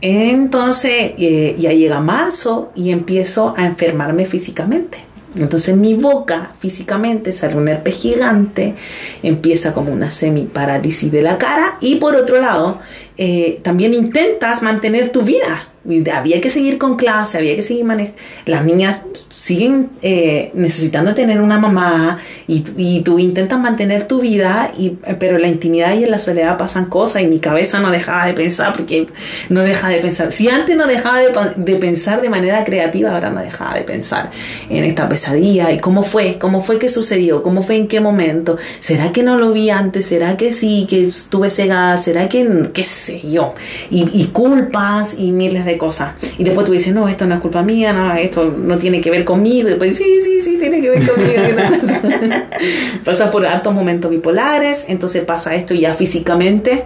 entonces eh, ya llega marzo y empiezo a enfermarme físicamente. Entonces mi boca físicamente sale un herpes gigante, empieza como una semi-parálisis de la cara y por otro lado eh, también intentas mantener tu vida. Había que seguir con clase, había que seguir manejando. Las niñas siguen eh, necesitando tener una mamá y, y tú intentas mantener tu vida, y, pero en la intimidad y en la soledad pasan cosas y mi cabeza no dejaba de pensar porque no deja de pensar. Si antes no dejaba de, de pensar de manera creativa, ahora no dejaba de pensar en esta pesadilla y cómo fue, cómo fue que sucedió, cómo fue en qué momento. ¿Será que no lo vi antes? ¿Será que sí, que estuve cegada? ¿Será que qué sé yo? Y, y culpas y miles de cosas. Y después tú dices, no, esto no es culpa mía, no, esto no tiene que ver conmigo. Y después, sí, sí, sí, tiene que ver conmigo. Pasas por altos momentos bipolares, entonces pasa esto ya físicamente.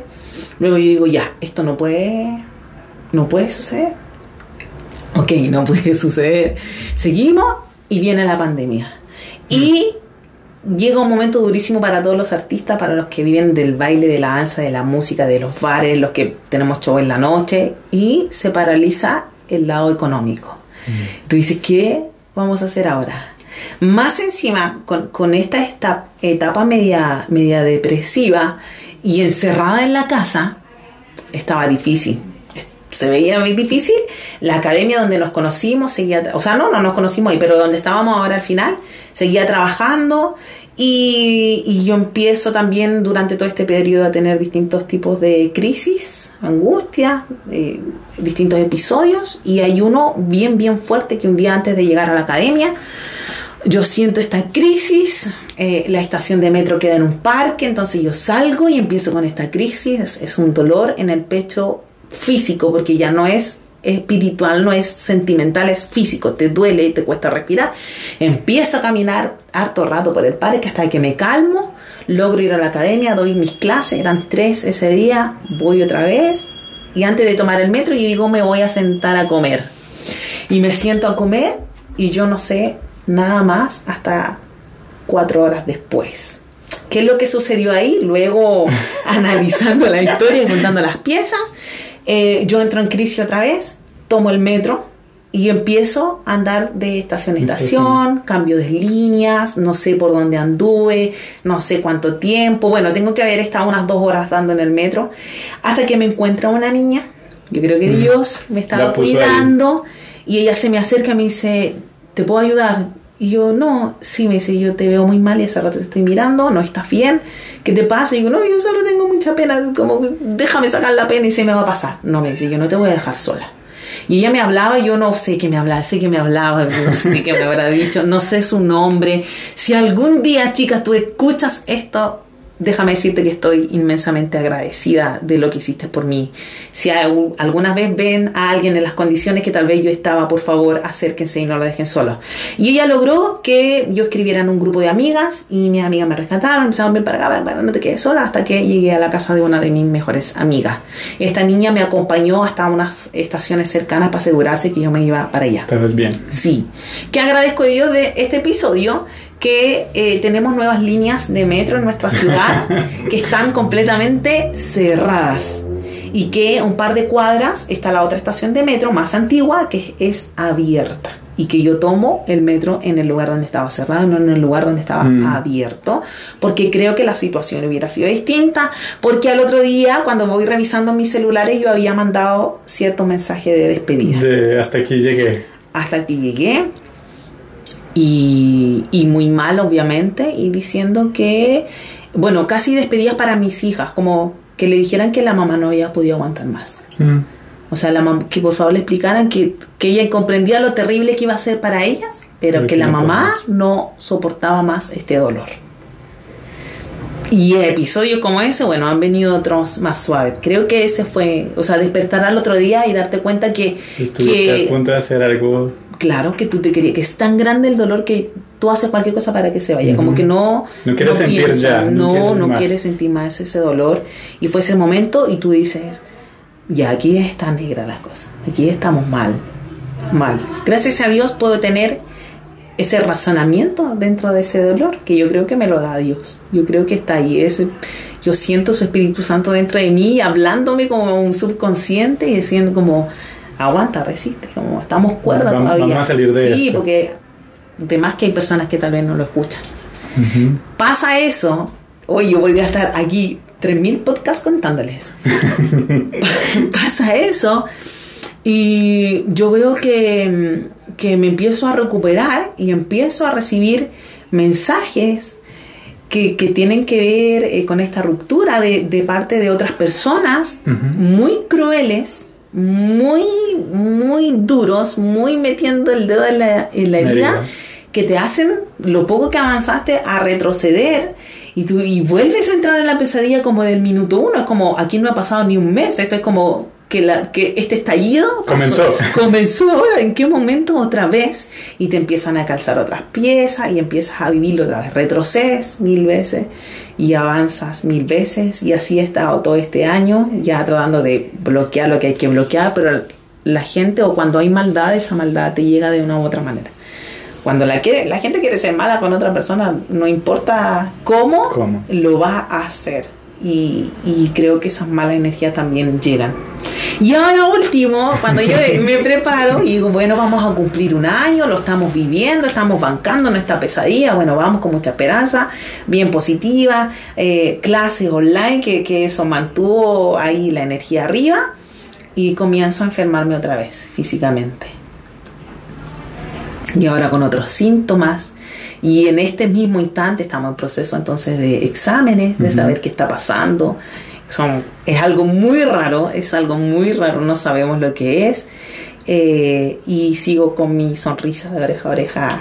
Luego yo digo, ya, esto no puede, no puede suceder. Ok, no puede suceder. Seguimos y viene la pandemia. Y llega un momento durísimo para todos los artistas, para los que viven del baile, de la danza, de la música, de los bares, los que tenemos show en la noche, y se paraliza el lado económico. Tú dices, ¿qué vamos a hacer ahora? Más encima, con, con esta, esta etapa media, media depresiva y encerrada en la casa, estaba difícil. Se veía muy difícil. La academia donde nos conocimos seguía, o sea, no, no nos conocimos ahí, pero donde estábamos ahora al final, seguía trabajando y, yo empiezo también durante todo este periodo a tener distintos tipos de crisis, angustia, eh, distintos episodios y hay uno bien, bien fuerte que un día antes de llegar a la academia, yo siento esta crisis, eh, la estación de metro queda en un parque, entonces yo salgo y empiezo con esta crisis, es un dolor en el pecho físico, porque ya no es espiritual, no es sentimental, es físico, te duele y te cuesta respirar. Empiezo a caminar harto rato por el parque hasta que me calmo, logro ir a la academia, doy mis clases, eran tres ese día, voy otra vez y antes de tomar el metro yo digo me voy a sentar a comer. Y me siento a comer y yo no sé nada más hasta cuatro horas después. ¿Qué es lo que sucedió ahí? Luego, analizando la historia juntando las piezas, eh, yo entro en crisis otra vez, tomo el metro y empiezo a andar de estación a estación, cambio de líneas, no sé por dónde anduve, no sé cuánto tiempo. Bueno, tengo que haber estado unas dos horas dando en el metro hasta que me encuentra una niña. Yo creo que Mm. Dios me estaba cuidando y ella se me acerca y me dice, ¿te puedo ayudar? Y yo, no, sí, me dice, yo te veo muy mal y hace rato te estoy mirando, no estás bien, ¿qué te pasa? Y digo, no, yo solo tengo mucha pena, como déjame sacar la pena y se me va a pasar. No, me dice, yo no te voy a dejar sola. Y ella me hablaba, yo no sé qué me hablaba, sé que me hablaba, no sé qué me habrá dicho, no sé su nombre. Si algún día, chicas, tú escuchas esto, déjame decirte que estoy inmensamente agradecida de lo que hiciste por mí. Si al- alguna vez ven a alguien en las condiciones que tal vez yo estaba, por favor, acérquense y no lo dejen solo. Y ella logró que yo escribiera en un grupo de amigas y mis amigas me rescataron, empezaron ven para acá, para no te quedes sola, hasta que llegué a la casa de una de mis mejores amigas. Esta niña me acompañó hasta unas estaciones cercanas para asegurarse que yo me iba para allá. Estabas bien. Sí. Que agradezco a Dios de este episodio que eh, tenemos nuevas líneas de metro en nuestra ciudad que están completamente cerradas y que un par de cuadras está la otra estación de metro más antigua que es abierta y que yo tomo el metro en el lugar donde estaba cerrado, no en el lugar donde estaba Mm. abierto, porque creo que la situación hubiera sido distinta, porque al otro día cuando voy revisando mis celulares yo había mandado cierto mensaje de despedida De hasta aquí llegué. hasta que llegué y, y muy mal obviamente y diciendo que bueno casi despedidas para mis hijas como que le dijeran que la mamá no había podido aguantar más Mm. o sea la mam- que por favor le explicaran que, que ella comprendía lo terrible que iba a ser para ellas pero Pero que que la no mamá no soportaba más este dolor y episodios como ese, bueno, han venido otros más suaves. Creo que ese fue, o sea, despertar al otro día y darte cuenta que, Estuviste que a punto de hacer algo. Claro que tú te querías, que es tan grande el dolor que tú haces cualquier cosa para que se vaya, como que no No quieres sentir ya, no no, quieres no más. quieres sentir más ese dolor y fue ese momento y tú dices, ya aquí está negra la cosa, aquí estamos mal, mal. Gracias a Dios puedo tener ese razonamiento dentro de ese dolor que yo creo que me lo da Dios. Yo creo que está ahí. Es, yo siento su Espíritu Santo dentro de mí hablándome como un subconsciente y diciendo como aguanta, resiste, como estamos cuerda Vamos- todavía. vamos a salir de sí, esto. porque de más que hay personas que tal vez no lo escuchan. Pasa eso, hoy yo voy a estar aquí 3.000 podcasts contándoles. Pasa eso y yo veo que, que me empiezo a recuperar y empiezo a recibir mensajes que, que tienen que ver eh, con esta ruptura de, de parte de otras personas muy crueles, muy, muy duros, muy metiendo el dedo en la, en la La herida, que te hacen lo poco que avanzaste a retroceder y tú y vuelves a entrar en la pesadilla como del minuto uno. Es como aquí no ha pasado ni un mes, esto es como que, la, que este estallido pasó- Comenzó. comenzó ahora, ¿en qué momento otra vez? Y te empiezan a calzar otras piezas y empiezas a vivirlo otra vez. Retrocedes mil veces y avanzas mil veces y así he estado todo este año ya tratando de bloquear lo que hay que bloquear, pero la gente o cuando hay maldad, esa maldad te llega de una u otra manera. Cuando la, quiere, la gente quiere ser mala con otra persona, no importa cómo, ¿Cómo? lo va a hacer. Y, y creo que esas malas energías también llegan. Y ahora último, cuando yo me preparo y digo, bueno, vamos a cumplir un año, lo estamos viviendo, estamos bancando nuestra pesadilla, bueno, vamos con mucha esperanza, bien positiva, eh, clases online, que, que eso mantuvo ahí la energía arriba, y comienzo a enfermarme otra vez físicamente y ahora con otros síntomas. Y en este mismo instante estamos en proceso entonces de exámenes, de saber qué está pasando. Son, es algo muy raro, es algo muy raro, no sabemos lo que es. Eh, y sigo con mi sonrisa de oreja a oreja.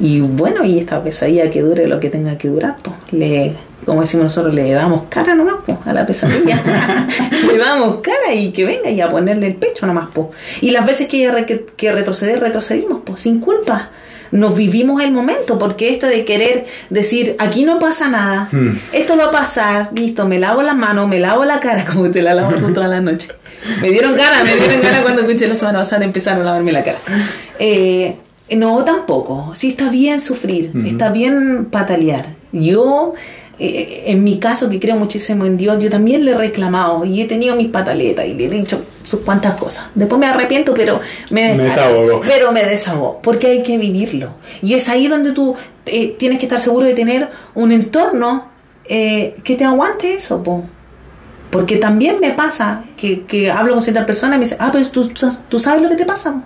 Y bueno, y esta pesadilla que dure lo que tenga que durar, pues, le, como decimos nosotros, le damos cara nomás pues, a la pesadilla. le damos cara y que venga y a ponerle el pecho nomás. Pues. Y las veces que, re- que, que retroceder, retrocedimos, pues, sin culpa. Nos vivimos el momento, porque esto de querer decir, aquí no pasa nada, Hmm. esto va a pasar, listo, me lavo las manos, me lavo la cara, como te la lavas tú toda la noche. Me dieron ganas, me dieron ganas cuando escuché la semana pasada empezar a lavarme la cara. Eh, no, tampoco. Sí está bien sufrir, Ujú. está bien patalear. Yo eh, en mi caso, que creo muchísimo en Dios, yo también le he reclamado y he tenido mis pataletas y le he dicho sus cuantas cosas. Después me arrepiento, pero me, me desahogo. Pero me desahogo, porque hay que vivirlo. Y es ahí donde tú eh, tienes que estar seguro de tener un entorno eh, que te aguante eso, po. Porque también me pasa que, que hablo con ciertas personas y me dicen, ah, pues tú, tú sabes lo que te pasa.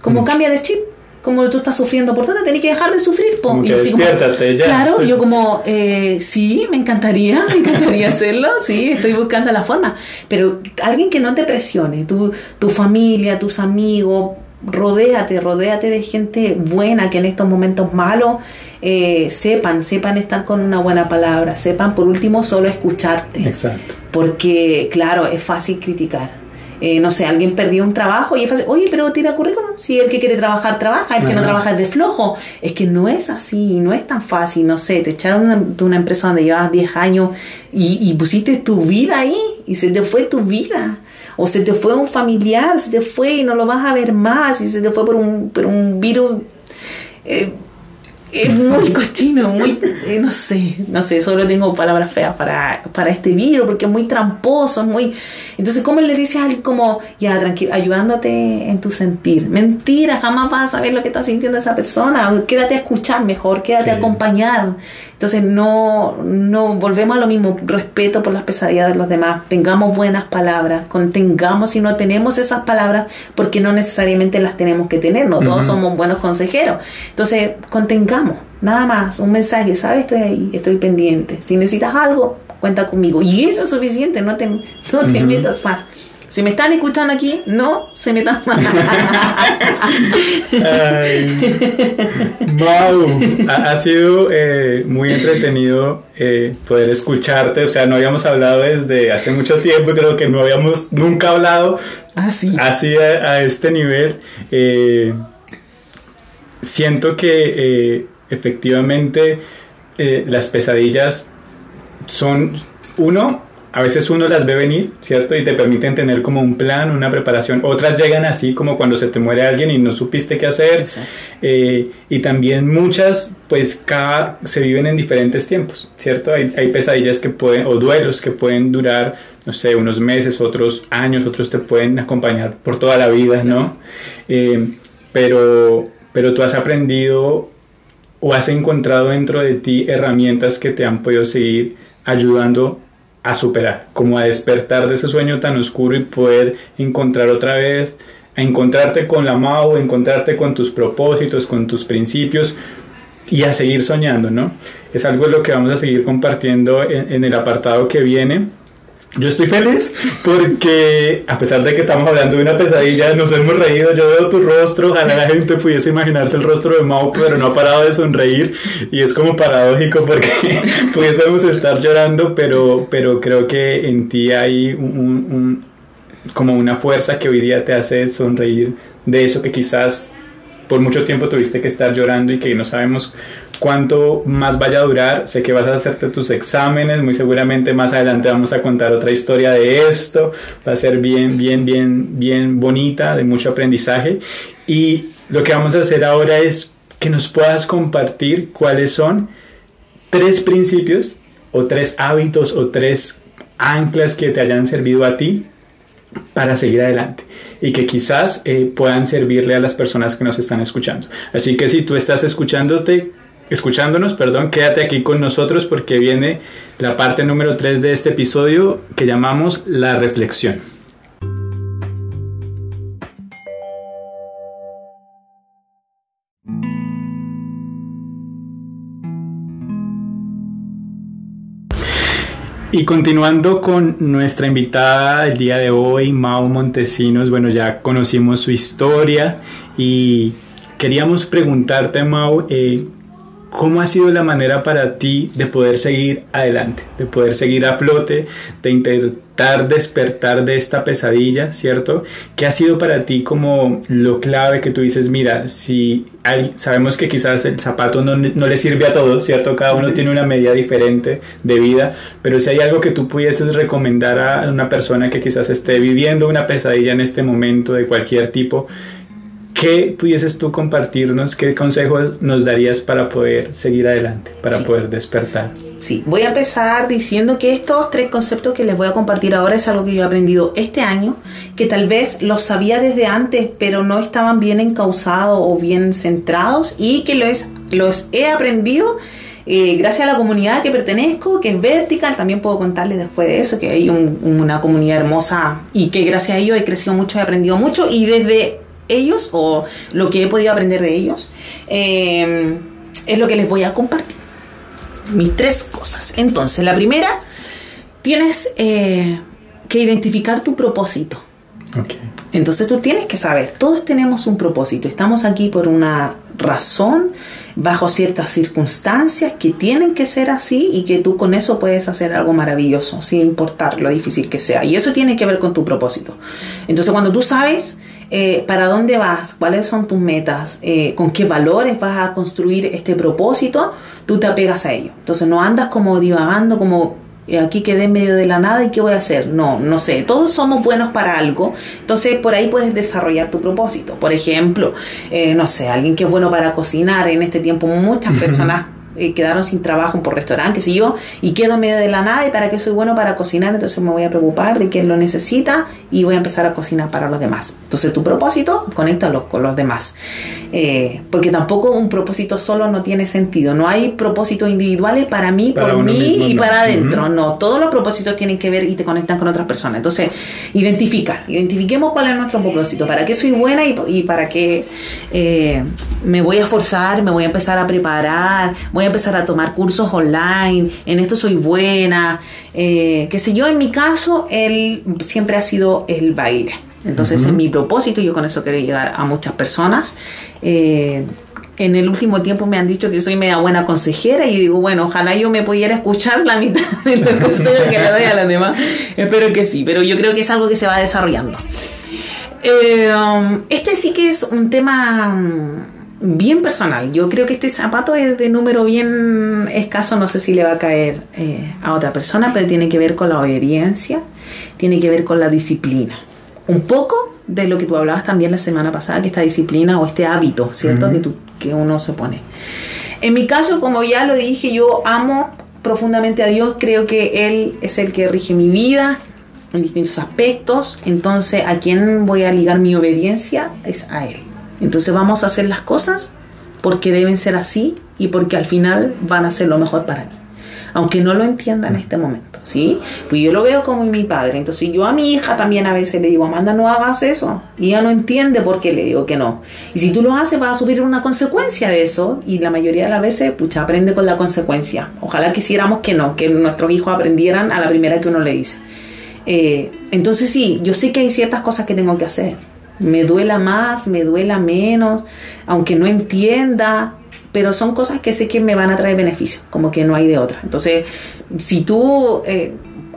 Como mm. cambia de chip como tú estás sufriendo por tanto, tenés que dejar de sufrir. Po. Como y despiértate ya. Claro, yo como, eh, sí, me encantaría, me encantaría hacerlo, sí, estoy buscando la forma. Pero alguien que no te presione, tu, tu familia, tus amigos, rodéate, rodéate de gente buena que en estos momentos malos eh, sepan, sepan estar con una buena palabra, sepan por último solo escucharte. Exacto. Porque, claro, es fácil criticar eh, no sé, alguien perdió un trabajo y es fácil, oye, pero tira currículum, si el que quiere trabajar trabaja, el que no trabaja es de flojo. Es que no es así, no es tan fácil, no sé, te echaron de una empresa donde llevabas 10 años y, pusiste tu vida ahí y se te fue tu vida. O se te fue un familiar, se te fue y no lo vas a ver más, y se te fue por un, por un virus. Eh, es muy cochino, muy, eh, no sé, no sé, solo tengo palabras feas para, para este virus, porque es muy tramposo, es muy... Entonces, ¿cómo le dices a alguien como, ya, tranquilo, ayudándote en tu sentir? Mentira, jamás vas a saber lo que está sintiendo esa persona, quédate a escuchar mejor, quédate a acompañar. Entonces, no, no, volvemos a lo mismo, respeto por las pesadillas de los demás, tengamos buenas palabras, contengamos si no tenemos esas palabras, porque no necesariamente las tenemos que tener, no todos somos buenos consejeros. Entonces, contengamos, nada más, un mensaje, ¿sabes? Estoy ahí, estoy pendiente. Si necesitas algo, cuenta conmigo. Y eso es suficiente, no te, no te metas más. Si me están escuchando aquí, no se metan más. wow, ha, sido eh, muy entretenido eh, poder escucharte. O sea, no habíamos hablado desde hace mucho tiempo, creo que no habíamos nunca hablado así, así a, este nivel. Eh, siento que efectivamente las pesadillas son, uno, a veces uno las ve venir, ¿cierto? Y te permiten tener como un plan, una preparación. Otras llegan así como cuando se te muere alguien y no supiste qué hacer. Eh, y también muchas, pues cada, se viven en diferentes tiempos, ¿cierto? Hay, pesadillas que pueden, o duelos que pueden durar, no sé, unos meses, otros años, otros te pueden acompañar por toda la vida, ¿no? Eh, pero, pero tú has aprendido o has encontrado dentro de ti herramientas que te han podido seguir ayudando a superar, como a despertar de ese sueño tan oscuro y poder encontrar otra vez, a encontrarte con la MAU, encontrarte con tus propósitos, con tus principios y a seguir soñando, ¿no? Es algo de lo que vamos a seguir compartiendo en, en el apartado que viene yo estoy feliz porque a pesar de que estamos hablando de una pesadilla, nos hemos reído, yo veo tu rostro, ojalá la gente pudiese imaginarse el rostro de Mao, pero no ha parado de sonreír y es como paradójico porque pudiésemos estar llorando, pero, pero creo que en ti hay un, como una fuerza que hoy día te hace sonreír de eso que quizás por mucho tiempo tuviste que estar llorando y que no sabemos cuánto más vaya a durar. Sé que vas a hacerte tus exámenes, muy seguramente más adelante vamos a contar otra historia de esto. Va a ser bien, bien, bien, bien bonita, de mucho aprendizaje. Y lo que vamos a hacer ahora es que nos puedas compartir cuáles son tres principios o tres hábitos o tres anclas que te hayan servido a ti para seguir adelante y que quizás eh, puedan servirle a las personas que nos están escuchando. Así que si tú estás escuchándote, escuchándonos, perdón, quédate aquí con nosotros porque viene la parte número 3 de este episodio que llamamos la reflexión. Y continuando con nuestra invitada el día de hoy, Mao Montesinos, bueno, ya conocimos su historia y queríamos preguntarte, Mao, eh, ¿Cómo ha sido la manera para ti de poder seguir adelante, de poder seguir a flote, de intentar despertar de esta pesadilla, ¿cierto? ¿Qué ha sido para ti como lo clave que tú dices, mira, si sabemos que quizás el zapato no, no le sirve a todos, ¿cierto? Cada uno tiene una medida diferente de vida, pero si hay algo que tú pudieses recomendar a una persona que quizás esté viviendo una pesadilla en este momento de cualquier tipo, ¿qué pudieses tú compartirnos? ¿Qué consejos nos darías para poder seguir adelante, para poder despertar? Sí, voy a empezar diciendo que estos tres conceptos que les voy a compartir ahora es algo que yo he aprendido este año, que tal vez los sabía desde antes, pero no estaban bien encausados o bien centrados y que los, los he aprendido eh, gracias a la comunidad que pertenezco, que es Vertical, también puedo contarles después de eso, que hay una comunidad hermosa y que gracias a ellos he crecido mucho, he aprendido mucho y desde ellos o lo que he podido aprender de ellos eh, es lo que les voy a compartir. Mis tres cosas. Entonces, la primera, tienes eh, que identificar tu propósito. Entonces tú tienes que saber, todos tenemos un propósito, estamos aquí por una razón, bajo ciertas circunstancias que tienen que ser así y que tú con eso puedes hacer algo maravilloso, sin importar lo difícil que sea. Y eso tiene que ver con tu propósito. Entonces cuando tú sabes eh, para dónde vas, cuáles son tus metas, eh, con qué valores vas a construir este propósito, tú te apegas a ello. Entonces no andas como divagando, como eh, aquí quedé en medio de la nada y qué voy a hacer. No, no sé, todos somos buenos para algo, entonces por ahí puedes desarrollar tu propósito. Por ejemplo, eh, no sé, alguien que es bueno para cocinar, en este tiempo muchas personas eh, quedaron sin trabajo por restaurantes y yo, y quedo en medio de la nada y para qué soy bueno para cocinar, entonces me voy a preocupar de quién lo necesita y voy a empezar a cocinar para los demás. Entonces tu propósito, conéctalo con los demás. Eh, porque tampoco un propósito solo no tiene sentido. No hay propósitos individuales para mí, por mí y para adentro. No, todos los propósitos tienen que ver y te conectan con otras personas. Entonces, identificar, identifiquemos cuál es nuestro propósito, para qué soy buena y, para qué eh, me voy a esforzar, me voy a empezar a preparar, voy a empezar a tomar cursos online, en esto soy buena, eh, qué sé yo, en mi caso, él siempre ha sido el baile. Entonces, es mi propósito, yo con eso quiero llegar a muchas personas. Eh, en el último tiempo me han dicho que soy media buena consejera y yo digo, bueno, ojalá yo me pudiera escuchar la mitad de los consejos que le doy a las demás. Espero que sí, pero yo creo que es algo que se va desarrollando. Eh, um, este sí que es un tema bien personal. Yo creo que este zapato es de número bien escaso, no sé si le va a caer eh, a otra persona, pero tiene que ver con la obediencia, tiene que ver con la disciplina. Un poco de lo que tú hablabas también la semana pasada, que esta disciplina o este hábito, ¿cierto? que, que uno se pone. En mi caso, como ya lo dije, yo amo profundamente a Dios, creo que Él es el que rige mi vida en distintos aspectos, entonces a quién voy a ligar mi obediencia es a Él. Entonces vamos a hacer las cosas porque deben ser así y porque al final van a ser lo mejor para mí. Aunque no lo entienda en este momento, ¿sí? Pues yo lo veo como mi padre. Entonces yo a mi hija también a veces le digo, Amanda, no hagas eso. Y ella no entiende por qué le digo que no. Y si tú lo haces, vas a subir una consecuencia de eso. Y la mayoría de las veces, pucha, aprende con la consecuencia. Ojalá quisiéramos que no, que nuestros hijos aprendieran a la primera que uno le dice. Eh, entonces sí, yo sé que hay ciertas cosas que tengo que hacer me duela más, me duela menos, aunque no entienda, pero son cosas que sé que me van a traer beneficios, como que no hay de otra. Entonces, si tú eh,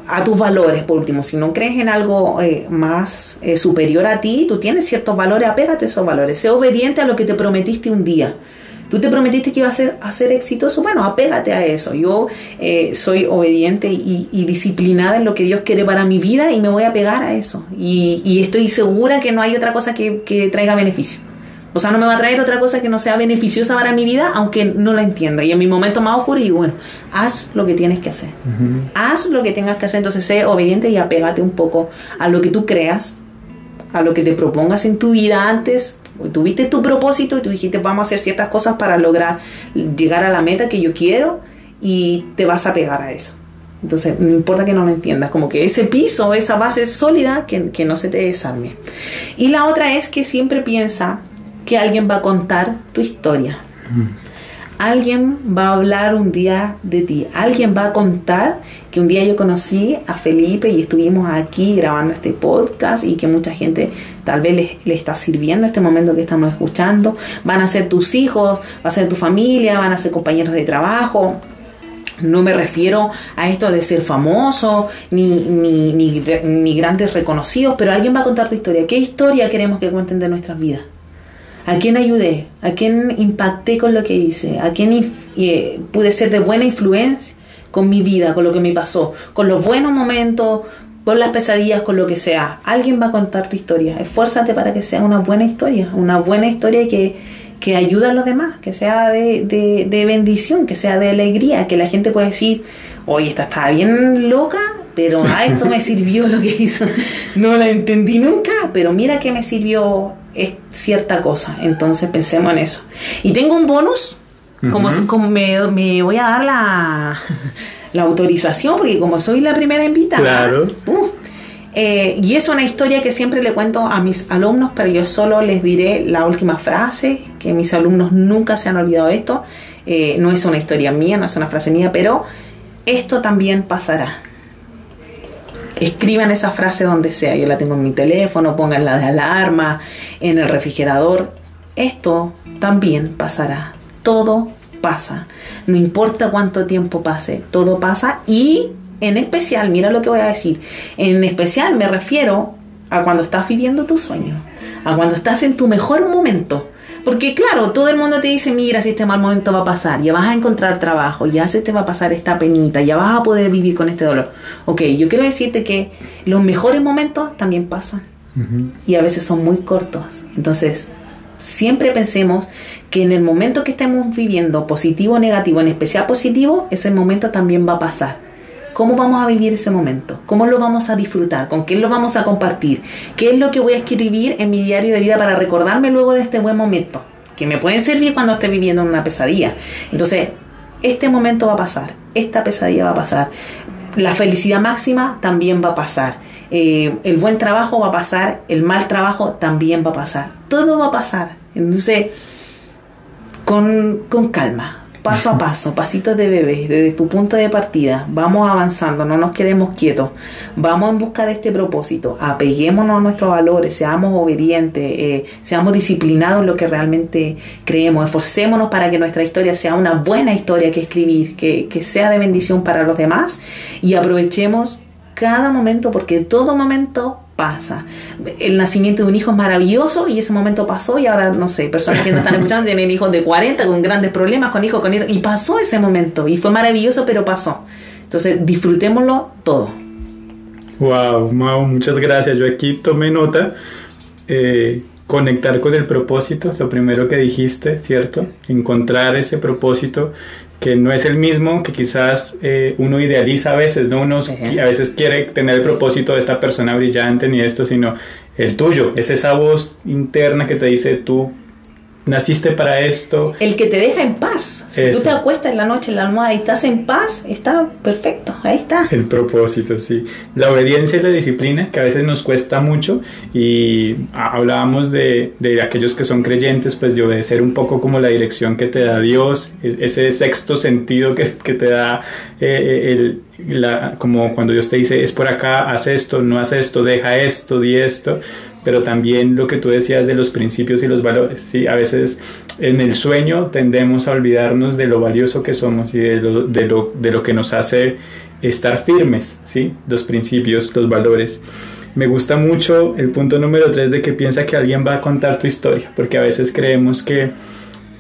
a tus valores, por último, si no crees en algo eh, más eh, superior a ti, tú tienes ciertos valores, apégate a esos valores, sé obediente a lo que te prometiste un día. Tú te prometiste que iba a ser, a ser exitoso, bueno, apégate a eso. Yo eh, soy obediente y, disciplinada en lo que Dios quiere para mi vida y me voy a pegar a eso. Y, estoy segura que no hay otra cosa que, traiga beneficio. O sea, no me va a traer otra cosa que no sea beneficiosa para mi vida, aunque no la entienda. Y en mi momento más oscuro, digo, bueno, haz lo que tienes que hacer. Haz lo que tengas que hacer. Entonces, sé obediente y apégate un poco a lo que tú creas, a lo que te propongas en tu vida antes tuviste tu propósito y tú dijiste vamos a hacer ciertas cosas para lograr llegar a la meta que yo quiero y te vas a pegar a eso. Entonces, no importa que no lo entiendas, como que ese piso, esa base sólida, que, que no se te desarme. Y la otra es que siempre piensa que alguien va a contar tu historia. Alguien va a hablar un día de ti. Alguien va a contar que un día yo conocí a Felipe y estuvimos aquí grabando este podcast y que mucha gente tal vez le, está sirviendo este momento que estamos escuchando. Van a ser tus hijos, va a ser tu familia, van a ser compañeros de trabajo. No me refiero a esto de ser famoso ni, ni, ni, grandes reconocidos, pero alguien va a contar tu historia. ¿Qué historia queremos que cuenten de nuestras vidas? ¿A quién ayudé? ¿A quién impacté con lo que hice? ¿A quién eh, pude ser de buena influencia? con mi vida, con lo que me pasó, con los buenos momentos, con las pesadillas, con lo que sea. Alguien va a contar tu historia. Esfuérzate para que sea una buena historia, una buena historia que, que ayude a los demás, que sea de, de, de bendición, que sea de alegría, que la gente pueda decir, oye, esta estaba bien loca, pero a esto me sirvió lo que hizo. No la entendí nunca, pero mira que me sirvió es cierta cosa. Entonces pensemos en eso. Y tengo un bonus, como, como me, me, voy a dar la, la, autorización, porque como soy la primera invitada. Claro. Uh, eh, y es una historia que siempre le cuento a mis alumnos, pero yo solo les diré la última frase, que mis alumnos nunca se han olvidado de esto. Eh, no es una historia mía, no es una frase mía, pero esto también pasará. Escriban esa frase donde sea, yo la tengo en mi teléfono, pónganla de alarma, en el refrigerador. Esto también pasará. Todo pasa. No importa cuánto tiempo pase, todo pasa y en especial, mira lo que voy a decir, en especial me refiero a cuando estás viviendo tu sueño, a cuando estás en tu mejor momento. Porque claro, todo el mundo te dice, mira, si este mal momento va a pasar, ya vas a encontrar trabajo, ya se te va a pasar esta penita, ya vas a poder vivir con este dolor. Ok, yo quiero decirte que los mejores momentos también pasan. Y a veces son muy cortos. Entonces, siempre pensemos que en el momento que estemos viviendo, positivo o negativo, en especial positivo, ese momento también va a pasar. ¿Cómo vamos a vivir ese momento? ¿Cómo lo vamos a disfrutar? ¿Con quién lo vamos a compartir? ¿Qué es lo que voy a escribir en mi diario de vida para recordarme luego de este buen momento? Que me pueden servir cuando esté viviendo en una pesadilla. Entonces, este momento va a pasar, esta pesadilla va a pasar. La felicidad máxima también va a pasar. Eh, el buen trabajo va a pasar, el mal trabajo también va a pasar. Todo va a pasar. Entonces, con, con calma, paso a paso, pasitos de bebé, desde tu punto de partida, vamos avanzando, no nos quedemos quietos, vamos en busca de este propósito, apeguémonos a nuestros valores, seamos obedientes, eh, seamos disciplinados en lo que realmente creemos, esforcémonos para que nuestra historia sea una buena historia que escribir, que, que sea de bendición para los demás y aprovechemos cada momento porque todo momento pasa. El nacimiento de un hijo es maravilloso y ese momento pasó y ahora, no sé, personas que no están escuchando tienen hijos de 40 con grandes problemas, con hijos, con hijos, y pasó ese momento y fue maravilloso, pero pasó. Entonces, disfrutémoslo todo. Wow, Mau, muchas gracias. Yo aquí tomé nota. Eh, conectar con el propósito, lo primero que dijiste, ¿cierto? Encontrar ese propósito que no es el mismo que quizás eh, uno idealiza a veces, ¿no? Uno a veces quiere tener el propósito de esta persona brillante ni esto, sino el tuyo. Es esa voz interna que te dice tú naciste para esto. El que te deja en paz. Si tú te acuestas en la noche en la almohada y estás en paz, está perfecto, ahí está. El propósito, sí. La obediencia y la disciplina, que a veces nos cuesta mucho, y hablábamos de, de aquellos que son creyentes, pues de obedecer un poco como la dirección que te da Dios, ese sexto sentido que, que te da eh, el, la, como cuando Dios te dice, es por acá, haz esto, no haz esto, deja esto, di esto pero también lo que tú decías de los principios y los valores. ¿sí? A veces en el sueño tendemos a olvidarnos de lo valioso que somos y de lo, de lo, de lo que nos hace estar firmes, ¿sí? los principios, los valores. Me gusta mucho el punto número 3 de que piensa que alguien va a contar tu historia, porque a veces creemos que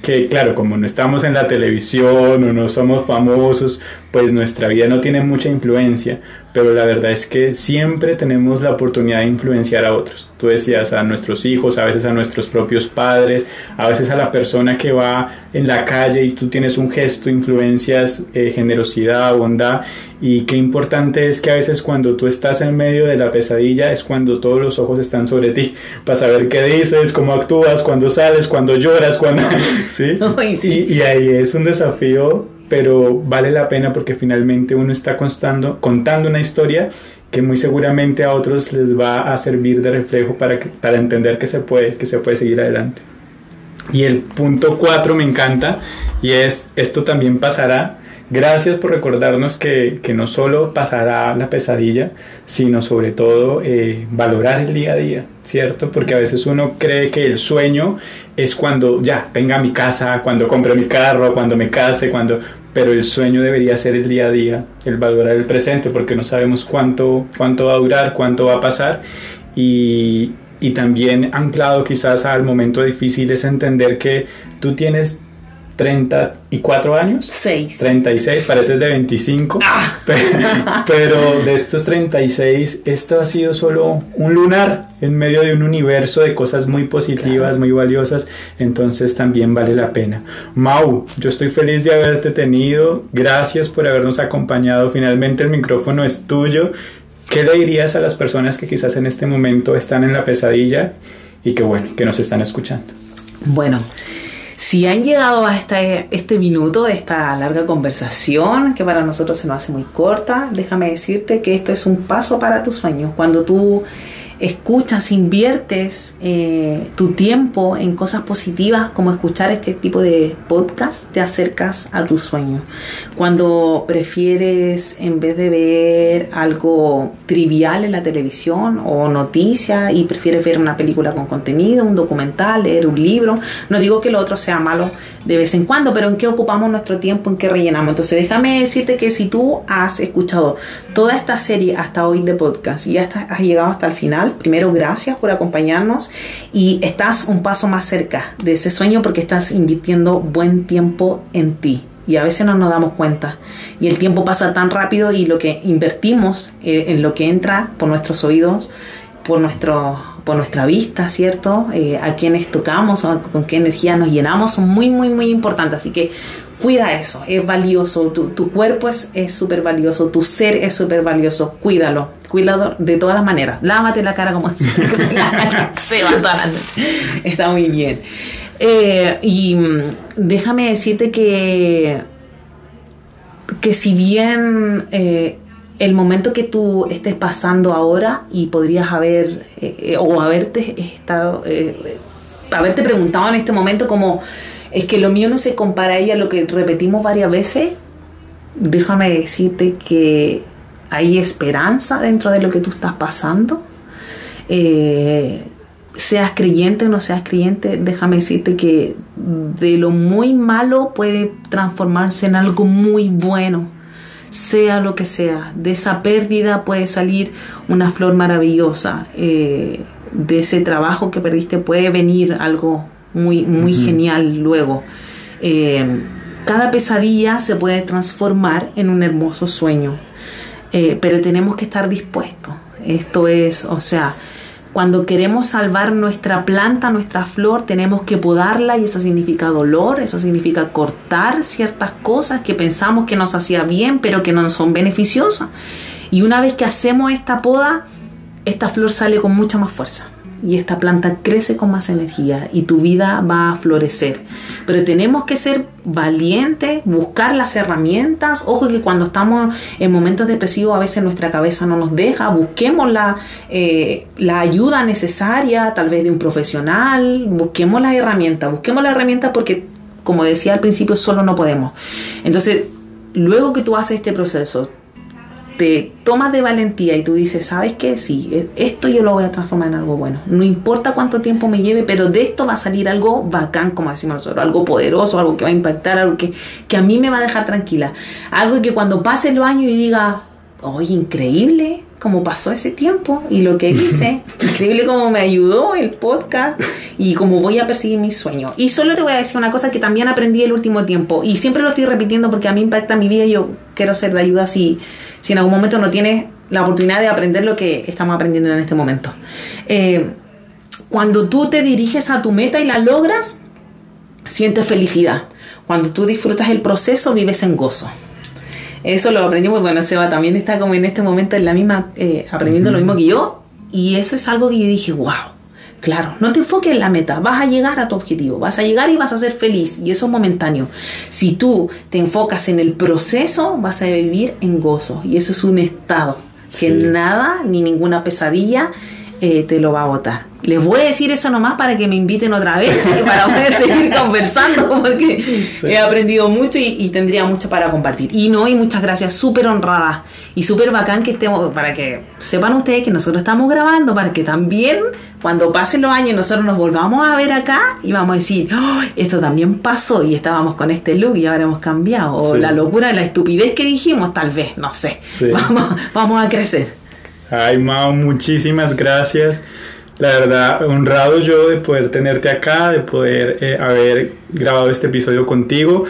que claro, como no estamos en la televisión o no somos famosos, pues nuestra vida no tiene mucha influencia, pero la verdad es que siempre tenemos la oportunidad de influenciar a otros. Tú decías a nuestros hijos, a veces a nuestros propios padres, a veces a la persona que va en la calle y tú tienes un gesto, influencias eh, generosidad, bondad y qué importante es que a veces cuando tú estás en medio de la pesadilla es cuando todos los ojos están sobre ti para saber qué dices, cómo actúas, cuando sales, cuando lloras, cuando... ¿sí? Y, y ahí es un desafío pero vale la pena porque finalmente uno está constando, contando una historia que muy seguramente a otros les va a servir de reflejo para, para entender que se, puede, que se puede seguir adelante. Y el punto 4 me encanta y es, esto también pasará. Gracias por recordarnos que, que no solo pasará la pesadilla, sino sobre todo eh, valorar el día a día, ¿cierto? Porque a veces uno cree que el sueño es cuando ya tenga mi casa, cuando compre mi carro, cuando me case, cuando pero el sueño debería ser el día a día, el valorar el presente, porque no sabemos cuánto, cuánto va a durar, cuánto va a pasar. Y, y también anclado quizás al momento difícil es entender que tú tienes 34 años. 6. 36, pareces de 25. Ah. Pero de estos 36, esto ha sido solo un lunar en medio de un universo de cosas muy positivas, muy valiosas. Entonces también vale la pena. Mau, yo estoy feliz de haberte tenido. Gracias por habernos acompañado. Finalmente el micrófono es tuyo. ¿Qué le dirías a las personas que quizás en este momento están en la pesadilla y que bueno, que nos están escuchando? Bueno, si han llegado a este, este minuto de esta larga conversación, que para nosotros se nos hace muy corta, déjame decirte que esto es un paso para tus sueños. Cuando tú escuchas, inviertes eh, tu tiempo en cosas positivas como escuchar este tipo de podcast, te acercas a tu sueño. Cuando prefieres, en vez de ver algo trivial en la televisión o noticia y prefieres ver una película con contenido, un documental, leer un libro, no digo que lo otro sea malo de vez en cuando, pero en qué ocupamos nuestro tiempo, en qué rellenamos. Entonces déjame decirte que si tú has escuchado toda esta serie hasta hoy de podcast y ya has llegado hasta el final, primero gracias por acompañarnos y estás un paso más cerca de ese sueño porque estás invirtiendo buen tiempo en ti. Y a veces no nos damos cuenta. Y el tiempo pasa tan rápido y lo que invertimos eh, en lo que entra por nuestros oídos, por, nuestro, por nuestra vista, ¿cierto? Eh, a quienes tocamos, con qué energía nos llenamos, son muy, muy, muy importantes. Así que cuida eso, es valioso, tu, tu cuerpo es súper valioso, tu ser es súper valioso, cuídalo, cuídalo de todas las maneras, lávate la cara como se va toda la está muy bien. Eh, y mm, déjame decirte que, que si bien eh, el momento que tú estés pasando ahora y podrías haber eh, o haberte estado, haberte preguntado en este momento como es que lo mío no se compara a ella, lo que repetimos varias veces. Déjame decirte que hay esperanza dentro de lo que tú estás pasando. Eh, seas creyente o no seas creyente, déjame decirte que de lo muy malo puede transformarse en algo muy bueno, sea lo que sea. De esa pérdida puede salir una flor maravillosa. Eh, de ese trabajo que perdiste puede venir algo muy, muy genial luego. Eh, cada pesadilla se puede transformar en un hermoso sueño, eh, pero tenemos que estar dispuestos. Esto es, o sea, cuando queremos salvar nuestra planta, nuestra flor, tenemos que podarla y eso significa dolor, eso significa cortar ciertas cosas que pensamos que nos hacía bien, pero que no son beneficiosas. Y una vez que hacemos esta poda, esta flor sale con mucha más fuerza y esta planta crece con más energía y tu vida va a florecer. Pero tenemos que ser valientes, buscar las herramientas. Ojo que cuando estamos en momentos depresivos a veces nuestra cabeza no nos deja. Busquemos la, eh, la ayuda necesaria, tal vez de un profesional. Busquemos las herramientas. Busquemos las herramientas porque, como decía al principio, solo no podemos. Entonces, luego que tú haces este proceso, te tomas de valentía y tú dices, ¿sabes qué? Sí, e, esto yo lo voy a transformar en algo bueno. No importa cuánto tiempo me lleve, pero de esto va a salir algo bacán, como decimos nosotros, algo poderoso, algo que va a impactar, algo que, que a mí me va a dejar tranquila. Algo que cuando pase los años y diga, oye, increíble cómo pasó ese tiempo y lo que hice, increíble cómo me ayudó el podcast y cómo voy a perseguir mis sueños. Y solo te voy a decir una cosa que también aprendí el último tiempo y siempre lo estoy repitiendo porque a mí impacta mi vida y yo quiero ser de ayuda si si en algún momento no tienes la oportunidad de aprender lo que estamos aprendiendo en este momento. Eh, cuando tú te diriges a tu meta y la logras, sientes felicidad. Cuando tú disfrutas el proceso, vives en gozo. Eso lo aprendí muy bueno. Seba también está como en este momento en la misma, eh, aprendiendo lo mismo que yo. Y eso es algo que yo dije, wow, Claro, no te enfoques en la meta, vas a llegar a tu objetivo, vas a llegar y vas a ser feliz y eso es momentáneo. Si tú te enfocas en el proceso, vas a vivir en gozo y eso es un estado que nada ni ninguna pesadilla eh, te lo va a botar. Les voy a decir eso nomás para que me inviten otra vez, y para poder seguir conversando, porque he aprendido mucho y, tendría mucho para compartir. Y no, y muchas gracias, súper honrada y súper bacán que estemos, para que sepan ustedes que nosotros estamos grabando, para que también cuando pasen los años nosotros nos volvamos a ver acá y vamos a decir, esto también pasó y estábamos con este look y ahora hemos cambiado. O la locura, la estupidez que dijimos, tal vez, no sé. Vamos, vamos a crecer. Ay, Mao, muchísimas gracias. La verdad, honrado yo de poder tenerte acá, de poder eh, haber grabado este episodio contigo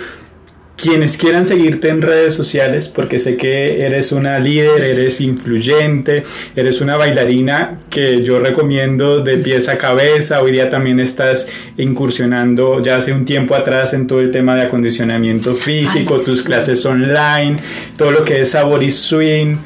quienes quieran seguirte en redes sociales, porque sé que eres una líder, eres influyente, eres una bailarina que yo recomiendo de pies a cabeza. Hoy día también estás incursionando ya hace un tiempo atrás en todo el tema de acondicionamiento físico, tus clases online, todo lo que es sabor y swing.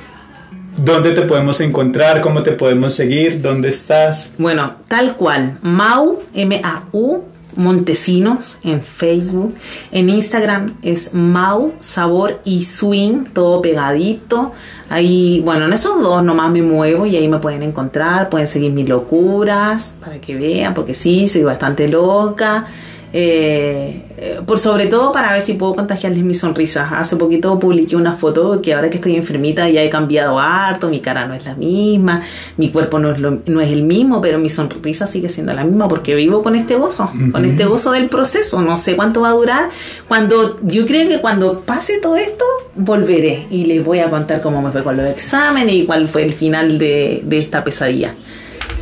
¿Dónde te podemos encontrar? ¿Cómo te podemos seguir? ¿Dónde estás? Bueno, tal cual. Mau, M-A-U, Montesinos en Facebook. En Instagram es Mau, Sabor y Swing, todo pegadito. Ahí, bueno, en esos dos nomás me muevo y ahí me pueden encontrar. Pueden seguir mis locuras para que vean, porque sí, soy bastante loca. Eh, por sobre todo para ver si puedo contagiarles mi sonrisa. Hace poquito publiqué una foto que ahora que estoy enfermita ya he cambiado harto, mi cara no es la misma, mi cuerpo no es, no es el mismo, pero mi sonrisa sigue siendo la misma porque vivo con este gozo, con este gozo del proceso. No sé cuánto va a durar. Cuando yo creo que cuando pase todo esto, volveré y les voy a contar cómo me fue con los exámenes y cuál fue el final de, de esta pesadilla.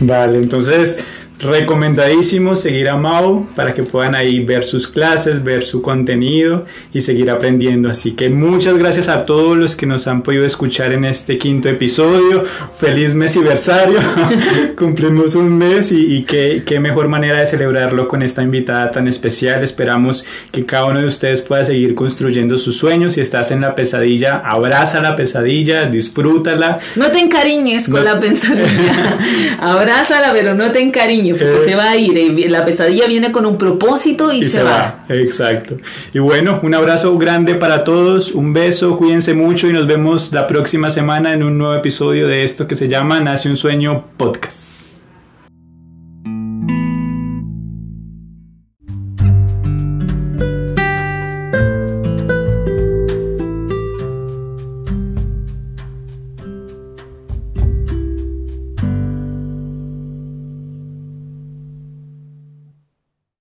Vale, entonces Recomendadísimo seguir a Mau para que puedan ahí ver sus clases, ver su contenido y seguir aprendiendo. Así que muchas gracias a todos los que nos han podido escuchar en este quinto episodio. Feliz mes aniversario. Cumplimos un mes y, y qué, qué, mejor manera de celebrarlo con esta invitada tan especial. Esperamos que cada uno de ustedes pueda seguir construyendo sus sueños. Si estás en la pesadilla, abraza la pesadilla, disfrútala. No te encariñes con la pesadilla. Abrázala, pero no te encariñes eh, se va a ir. La pesadilla viene con un propósito y, se, va. Exacto. Y bueno, un abrazo grande para todos, un beso, cuídense mucho y nos vemos la próxima semana en un nuevo episodio de esto que se llama Nace un Sueño Podcast.